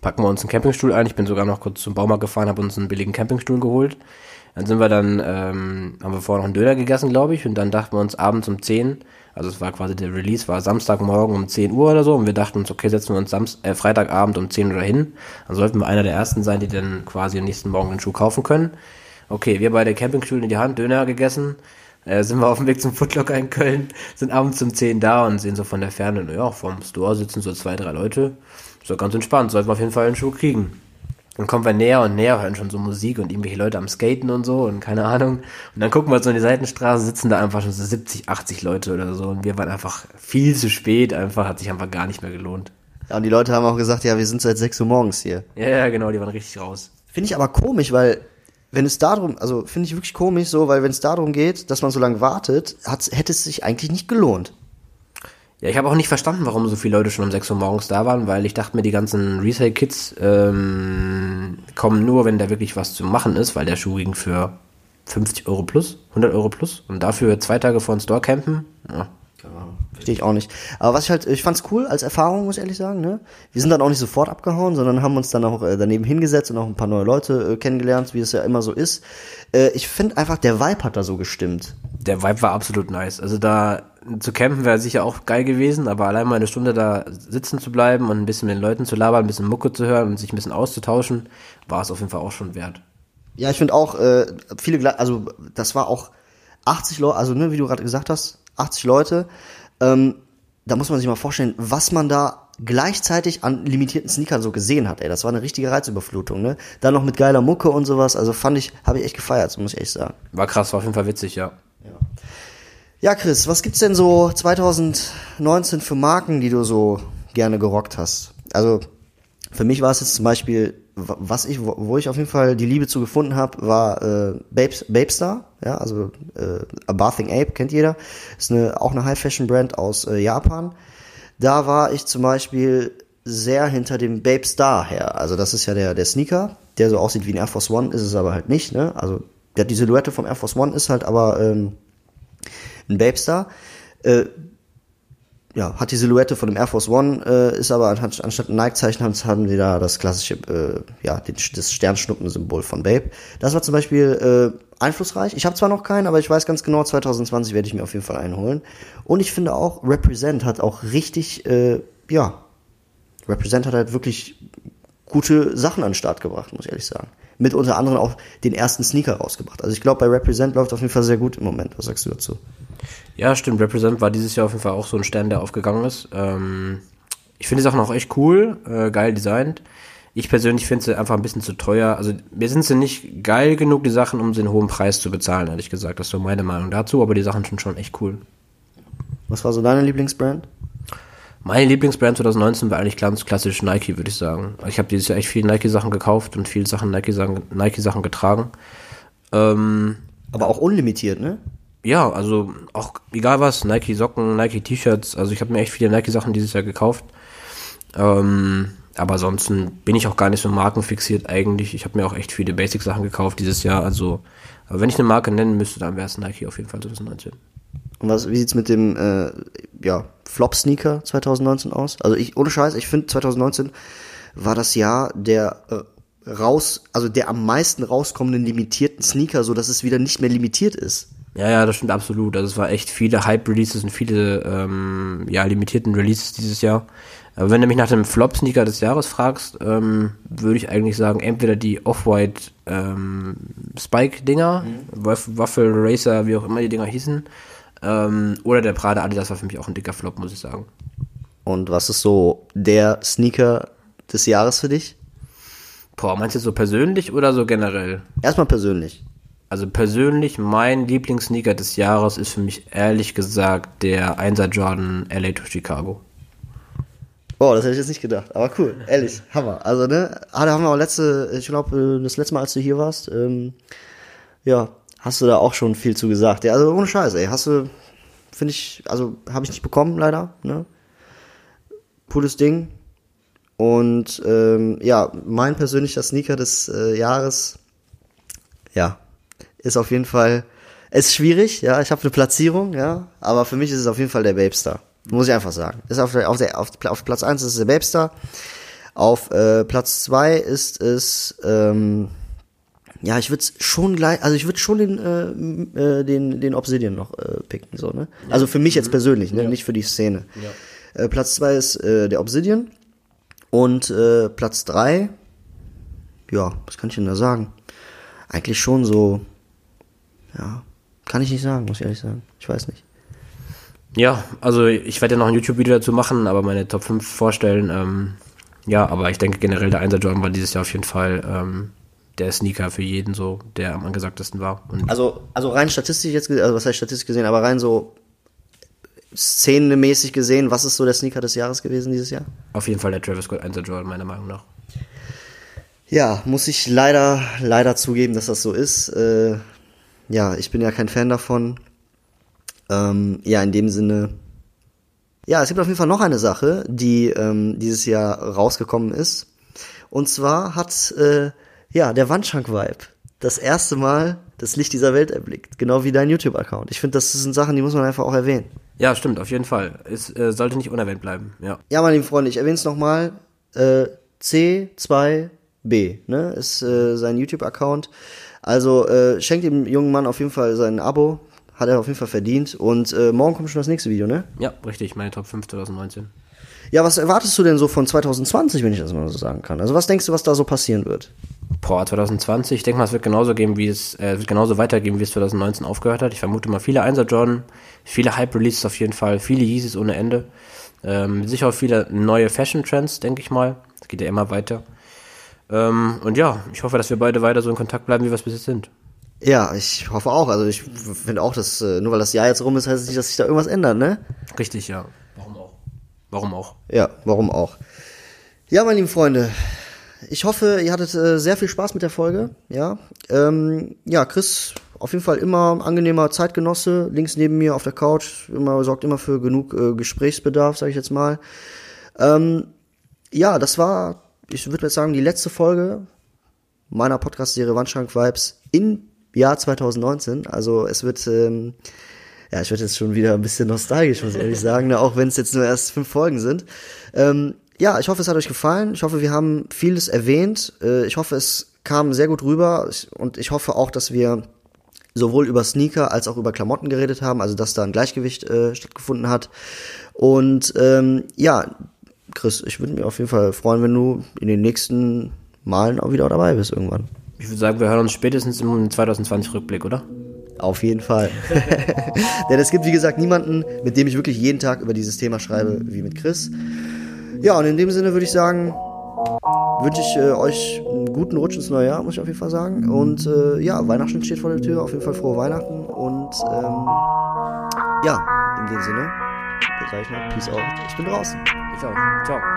packen wir uns einen Campingstuhl ein. Ich bin sogar noch kurz zum Baumarkt gefahren, habe uns einen billigen Campingstuhl geholt. Dann sind wir dann, ähm, haben wir vorher noch einen Döner gegessen, glaube ich, und dann dachten wir uns abends um 10, also es war quasi der Release, war Samstagmorgen um 10 Uhr oder so, und wir dachten uns, okay, setzen wir uns Samst äh, Freitagabend um 10 Uhr dahin, dann sollten wir einer der ersten sein, die dann quasi am nächsten Morgen den Schuh kaufen können. Okay, wir beide Campingstühle in die Hand, Döner gegessen, äh, sind wir auf dem Weg zum Footlocker in Köln, sind abends um 10 da und sehen so von der Ferne, naja, vom Store sitzen so zwei, drei Leute, so ganz entspannt, sollten wir auf jeden Fall einen Schuh kriegen. Dann kommen wir näher und näher, hören schon so Musik und irgendwelche Leute am Skaten und so und keine Ahnung. Und dann gucken wir so in die Seitenstraße, sitzen da einfach schon so 70, 80 Leute oder so. Und wir waren einfach viel zu spät, einfach, hat sich einfach gar nicht mehr gelohnt. Ja, und die Leute haben auch gesagt, ja, wir sind seit 6 Uhr morgens hier. Ja, ja, genau, die waren richtig raus. Finde ich aber komisch, weil wenn es darum, also finde ich wirklich komisch so, weil wenn es darum geht, dass man so lange wartet, hat, hätte es sich eigentlich nicht gelohnt. Ja, ich habe auch nicht verstanden, warum so viele Leute schon um 6 Uhr morgens da waren, weil ich dachte mir, die ganzen Resale-Kits ähm, kommen nur, wenn da wirklich was zu machen ist, weil der Schuh ging für 50 Euro plus, 100 Euro plus und dafür zwei Tage vor den Store campen. Ja. Verstehe ich auch nicht. Aber was ich halt, ich fand's cool als Erfahrung, muss ich ehrlich sagen. Ne? Wir sind dann auch nicht sofort abgehauen, sondern haben uns dann auch äh, daneben hingesetzt und auch ein paar neue Leute äh, kennengelernt, wie es ja immer so ist. Äh, ich finde einfach, der Vibe hat da so gestimmt. Der Vibe war absolut nice. Also da zu campen wäre sicher auch geil gewesen, aber allein mal eine Stunde da sitzen zu bleiben und ein bisschen mit den Leuten zu labern, ein bisschen Mucke zu hören und sich ein bisschen auszutauschen, war es auf jeden Fall auch schon wert. Ja, ich finde auch, äh, viele, also das war auch 80 Leute, also ne, wie du gerade gesagt hast, 80 Leute. Ähm, da muss man sich mal vorstellen, was man da gleichzeitig an limitierten Sneakern so gesehen hat, ey. Das war eine richtige Reizüberflutung, ne? Dann noch mit geiler Mucke und sowas, also fand ich, habe ich echt gefeiert, so muss ich echt sagen. War krass, war auf jeden Fall witzig, ja. Ja. Ja, Chris, was gibt's denn so 2019 für Marken, die du so gerne gerockt hast? Also für mich war es jetzt zum Beispiel, was ich, wo ich auf jeden Fall die Liebe zu gefunden habe, war äh, Babes, Babestar, ja, also äh, A Bathing Ape kennt jeder, ist eine auch eine High Fashion Brand aus äh, Japan. Da war ich zum Beispiel sehr hinter dem Babestar her. Also das ist ja der der Sneaker, der so aussieht wie ein Air Force One, ist es aber halt nicht. Ne? Also der, die Silhouette vom Air Force One ist halt aber ähm, ein Babestar. Äh, ja, hat die Silhouette von dem Air Force One, äh, ist aber anstatt, anstatt ein Nike-Zeichen haben, haben sie da das klassische, äh, ja, den, das Sternschnuppen-Symbol von Babe. Das war zum Beispiel äh, einflussreich. Ich habe zwar noch keinen, aber ich weiß ganz genau, 2020 werde ich mir auf jeden Fall einen holen. Und ich finde auch, Represent hat auch richtig, äh, ja, Represent hat halt wirklich gute Sachen an den Start gebracht, muss ich ehrlich sagen. Mit unter anderem auch den ersten Sneaker rausgebracht. Also ich glaube, bei Represent läuft auf jeden Fall sehr gut im Moment. Was sagst du dazu? Ja, stimmt. Represent war dieses Jahr auf jeden Fall auch so ein Stern, der aufgegangen ist. Ähm, ich finde die Sachen auch echt cool, äh, geil designt. Ich persönlich finde sie einfach ein bisschen zu teuer. Also mir sind sie nicht geil genug, die Sachen, um sie einen hohen Preis zu bezahlen, ehrlich gesagt. Das ist so meine Meinung dazu, aber die Sachen sind schon echt cool. Was war so deine Lieblingsbrand? Meine Lieblingsbrand 2019 war eigentlich ganz klassisch Nike, würde ich sagen. Ich habe dieses Jahr echt viele Nike-Sachen gekauft und viele Sachen Nike-Sachen Nike -Sachen getragen. Ähm, aber auch unlimitiert, ne? Ja, also auch egal was, Nike-Socken, Nike-T-Shirts. Also ich habe mir echt viele Nike-Sachen dieses Jahr gekauft. Ähm, aber ansonsten bin ich auch gar nicht so markenfixiert eigentlich. Ich habe mir auch echt viele Basic-Sachen gekauft dieses Jahr. Also, aber wenn ich eine Marke nennen müsste, dann wäre es Nike auf jeden Fall 2019. Und was, wie sieht's mit dem äh, ja, Flop-Sneaker 2019 aus? Also ich, ohne Scheiß, ich finde 2019 war das Jahr der äh, raus, also der am meisten rauskommenden limitierten Sneaker, so dass es wieder nicht mehr limitiert ist. Ja, ja, das stimmt absolut. Also es war echt viele Hype-Releases und viele ähm, ja, limitierten Releases dieses Jahr. Aber wenn du mich nach dem Flop-Sneaker des Jahres fragst, ähm, würde ich eigentlich sagen, entweder die Off-White ähm, Spike-Dinger, mhm. Waffle Racer, wie auch immer die Dinger hießen, ähm, oder der Prada Adidas war für mich auch ein dicker Flop, muss ich sagen. Und was ist so der Sneaker des Jahres für dich? Boah, meinst du so persönlich oder so generell? Erstmal persönlich. Also persönlich, mein Lieblingssneaker des Jahres ist für mich ehrlich gesagt der 1er Jordan LA to Chicago. Boah, das hätte ich jetzt nicht gedacht. Aber cool, ehrlich, Hammer. Also, ne, ah, da haben wir auch letzte, ich glaube, das letzte Mal, als du hier warst, ähm, ja, hast du da auch schon viel zu gesagt. Ja, also ohne Scheiß, ey. Hast du, finde ich, also habe ich nicht bekommen, leider. Ne? Cooles Ding. Und ähm, ja, mein persönlicher Sneaker des äh, Jahres, ja, ist auf jeden Fall, ist schwierig, ja, ich habe eine Platzierung, ja, aber für mich ist es auf jeden Fall der Babestar. Muss ich einfach sagen. Ist auf, der, auf, der, auf, auf Platz eins ist es der Babestar. Auf äh, Platz zwei ist es, ähm, ja, ich würde schon gleich, also ich würde schon den, äh, äh, den, den Obsidian noch äh, picken, so, ne? Ja. Also für mich jetzt mhm. persönlich, ne? Ja. Nicht für die Szene. Ja. Äh, Platz zwei ist äh, der Obsidian. Und äh, Platz drei, ja, was kann ich denn da sagen? Eigentlich schon so, ja, kann ich nicht sagen, muss ich ehrlich sagen. Ich weiß nicht. Ja, also ich werde ja noch ein YouTube-Video dazu machen, aber meine Top 5 vorstellen. Ähm, ja, aber ich denke generell der 1er Jordan war dieses Jahr auf jeden Fall ähm, der Sneaker für jeden so, der am angesagtesten war. Und also, also rein statistisch jetzt, also was heißt statistisch gesehen, aber rein so szenenmäßig gesehen, was ist so der Sneaker des Jahres gewesen dieses Jahr? Auf jeden Fall der Travis Scott 1 Jordan, meiner Meinung nach. Ja, muss ich leider, leider zugeben, dass das so ist. Äh, ja, ich bin ja kein Fan davon. Ähm, ja, in dem Sinne. Ja, es gibt auf jeden Fall noch eine Sache, die ähm, dieses Jahr rausgekommen ist. Und zwar hat äh, ja, der Wandschrank-Vibe. Das erste Mal das Licht dieser Welt erblickt. Genau wie dein YouTube-Account. Ich finde, das sind Sachen, die muss man einfach auch erwähnen. Ja, stimmt, auf jeden Fall. Es äh, sollte nicht unerwähnt bleiben, ja. Ja, meine lieben Freunde, ich erwähne es nochmal. Äh, C2B, ne, ist äh, sein YouTube-Account. Also äh, schenkt dem jungen Mann auf jeden Fall sein Abo. Hat er auf jeden Fall verdient. Und äh, morgen kommt schon das nächste Video, ne? Ja, richtig, meine Top 5 2019. Ja, was erwartest du denn so von 2020, wenn ich das mal so sagen kann? Also was denkst du, was da so passieren wird? Boah, 2020, ich denke mal, es wird genauso gehen, wie es, äh, wird genauso weitergehen, wie es 2019 aufgehört hat. Ich vermute mal viele 1er Jordan, viele Hype-Releases auf jeden Fall, viele Yeezys ohne Ende. Ähm, sicher auch viele neue Fashion-Trends, denke ich mal. Das geht ja immer weiter. Ähm, und ja, ich hoffe, dass wir beide weiter so in Kontakt bleiben, wie wir es bis jetzt sind. Ja, ich hoffe auch. Also ich finde auch, dass äh, nur weil das Jahr jetzt rum ist, heißt es nicht, dass sich da irgendwas ändert, ne? Richtig, ja. Warum auch? Warum auch? Ja, warum auch? Ja, meine lieben Freunde, ich hoffe, ihr hattet äh, sehr viel Spaß mit der Folge. Ja, ähm, ja, Chris, auf jeden Fall immer angenehmer Zeitgenosse, links neben mir auf der Couch, immer sorgt immer für genug äh, Gesprächsbedarf, sage ich jetzt mal. Ähm, ja, das war, ich würde jetzt sagen, die letzte Folge meiner Podcast-Serie Wandschrank Vibes im Jahr 2019. Also es wird ähm, Ja, ich werde jetzt schon wieder ein bisschen nostalgisch, muss ich ehrlich sagen, ne? auch wenn es jetzt nur erst fünf Folgen sind. Ähm, ja, ich hoffe, es hat euch gefallen. Ich hoffe, wir haben vieles erwähnt. Äh, ich hoffe, es kam sehr gut rüber und ich hoffe auch, dass wir sowohl über Sneaker als auch über Klamotten geredet haben, also dass da ein Gleichgewicht äh, stattgefunden hat. Und ähm, ja, Chris, ich würde mich auf jeden Fall freuen, wenn du in den nächsten Malen auch wieder dabei bist irgendwann. Ich würde sagen, wir hören uns spätestens im 2020-Rückblick, oder? Auf jeden Fall. Denn es gibt, wie gesagt, niemanden, mit dem ich wirklich jeden Tag über dieses Thema schreibe, wie mit Chris. Ja, und in dem Sinne würde ich sagen, wünsche ich äh, euch einen guten Rutsch ins neue Jahr, muss ich auf jeden Fall sagen. Und äh, ja, Weihnachten steht vor der Tür, auf jeden Fall frohe Weihnachten. Und ähm, ja, in dem Sinne, sage ich noch, Peace out. Ich bin draußen. Ich auch. Ciao.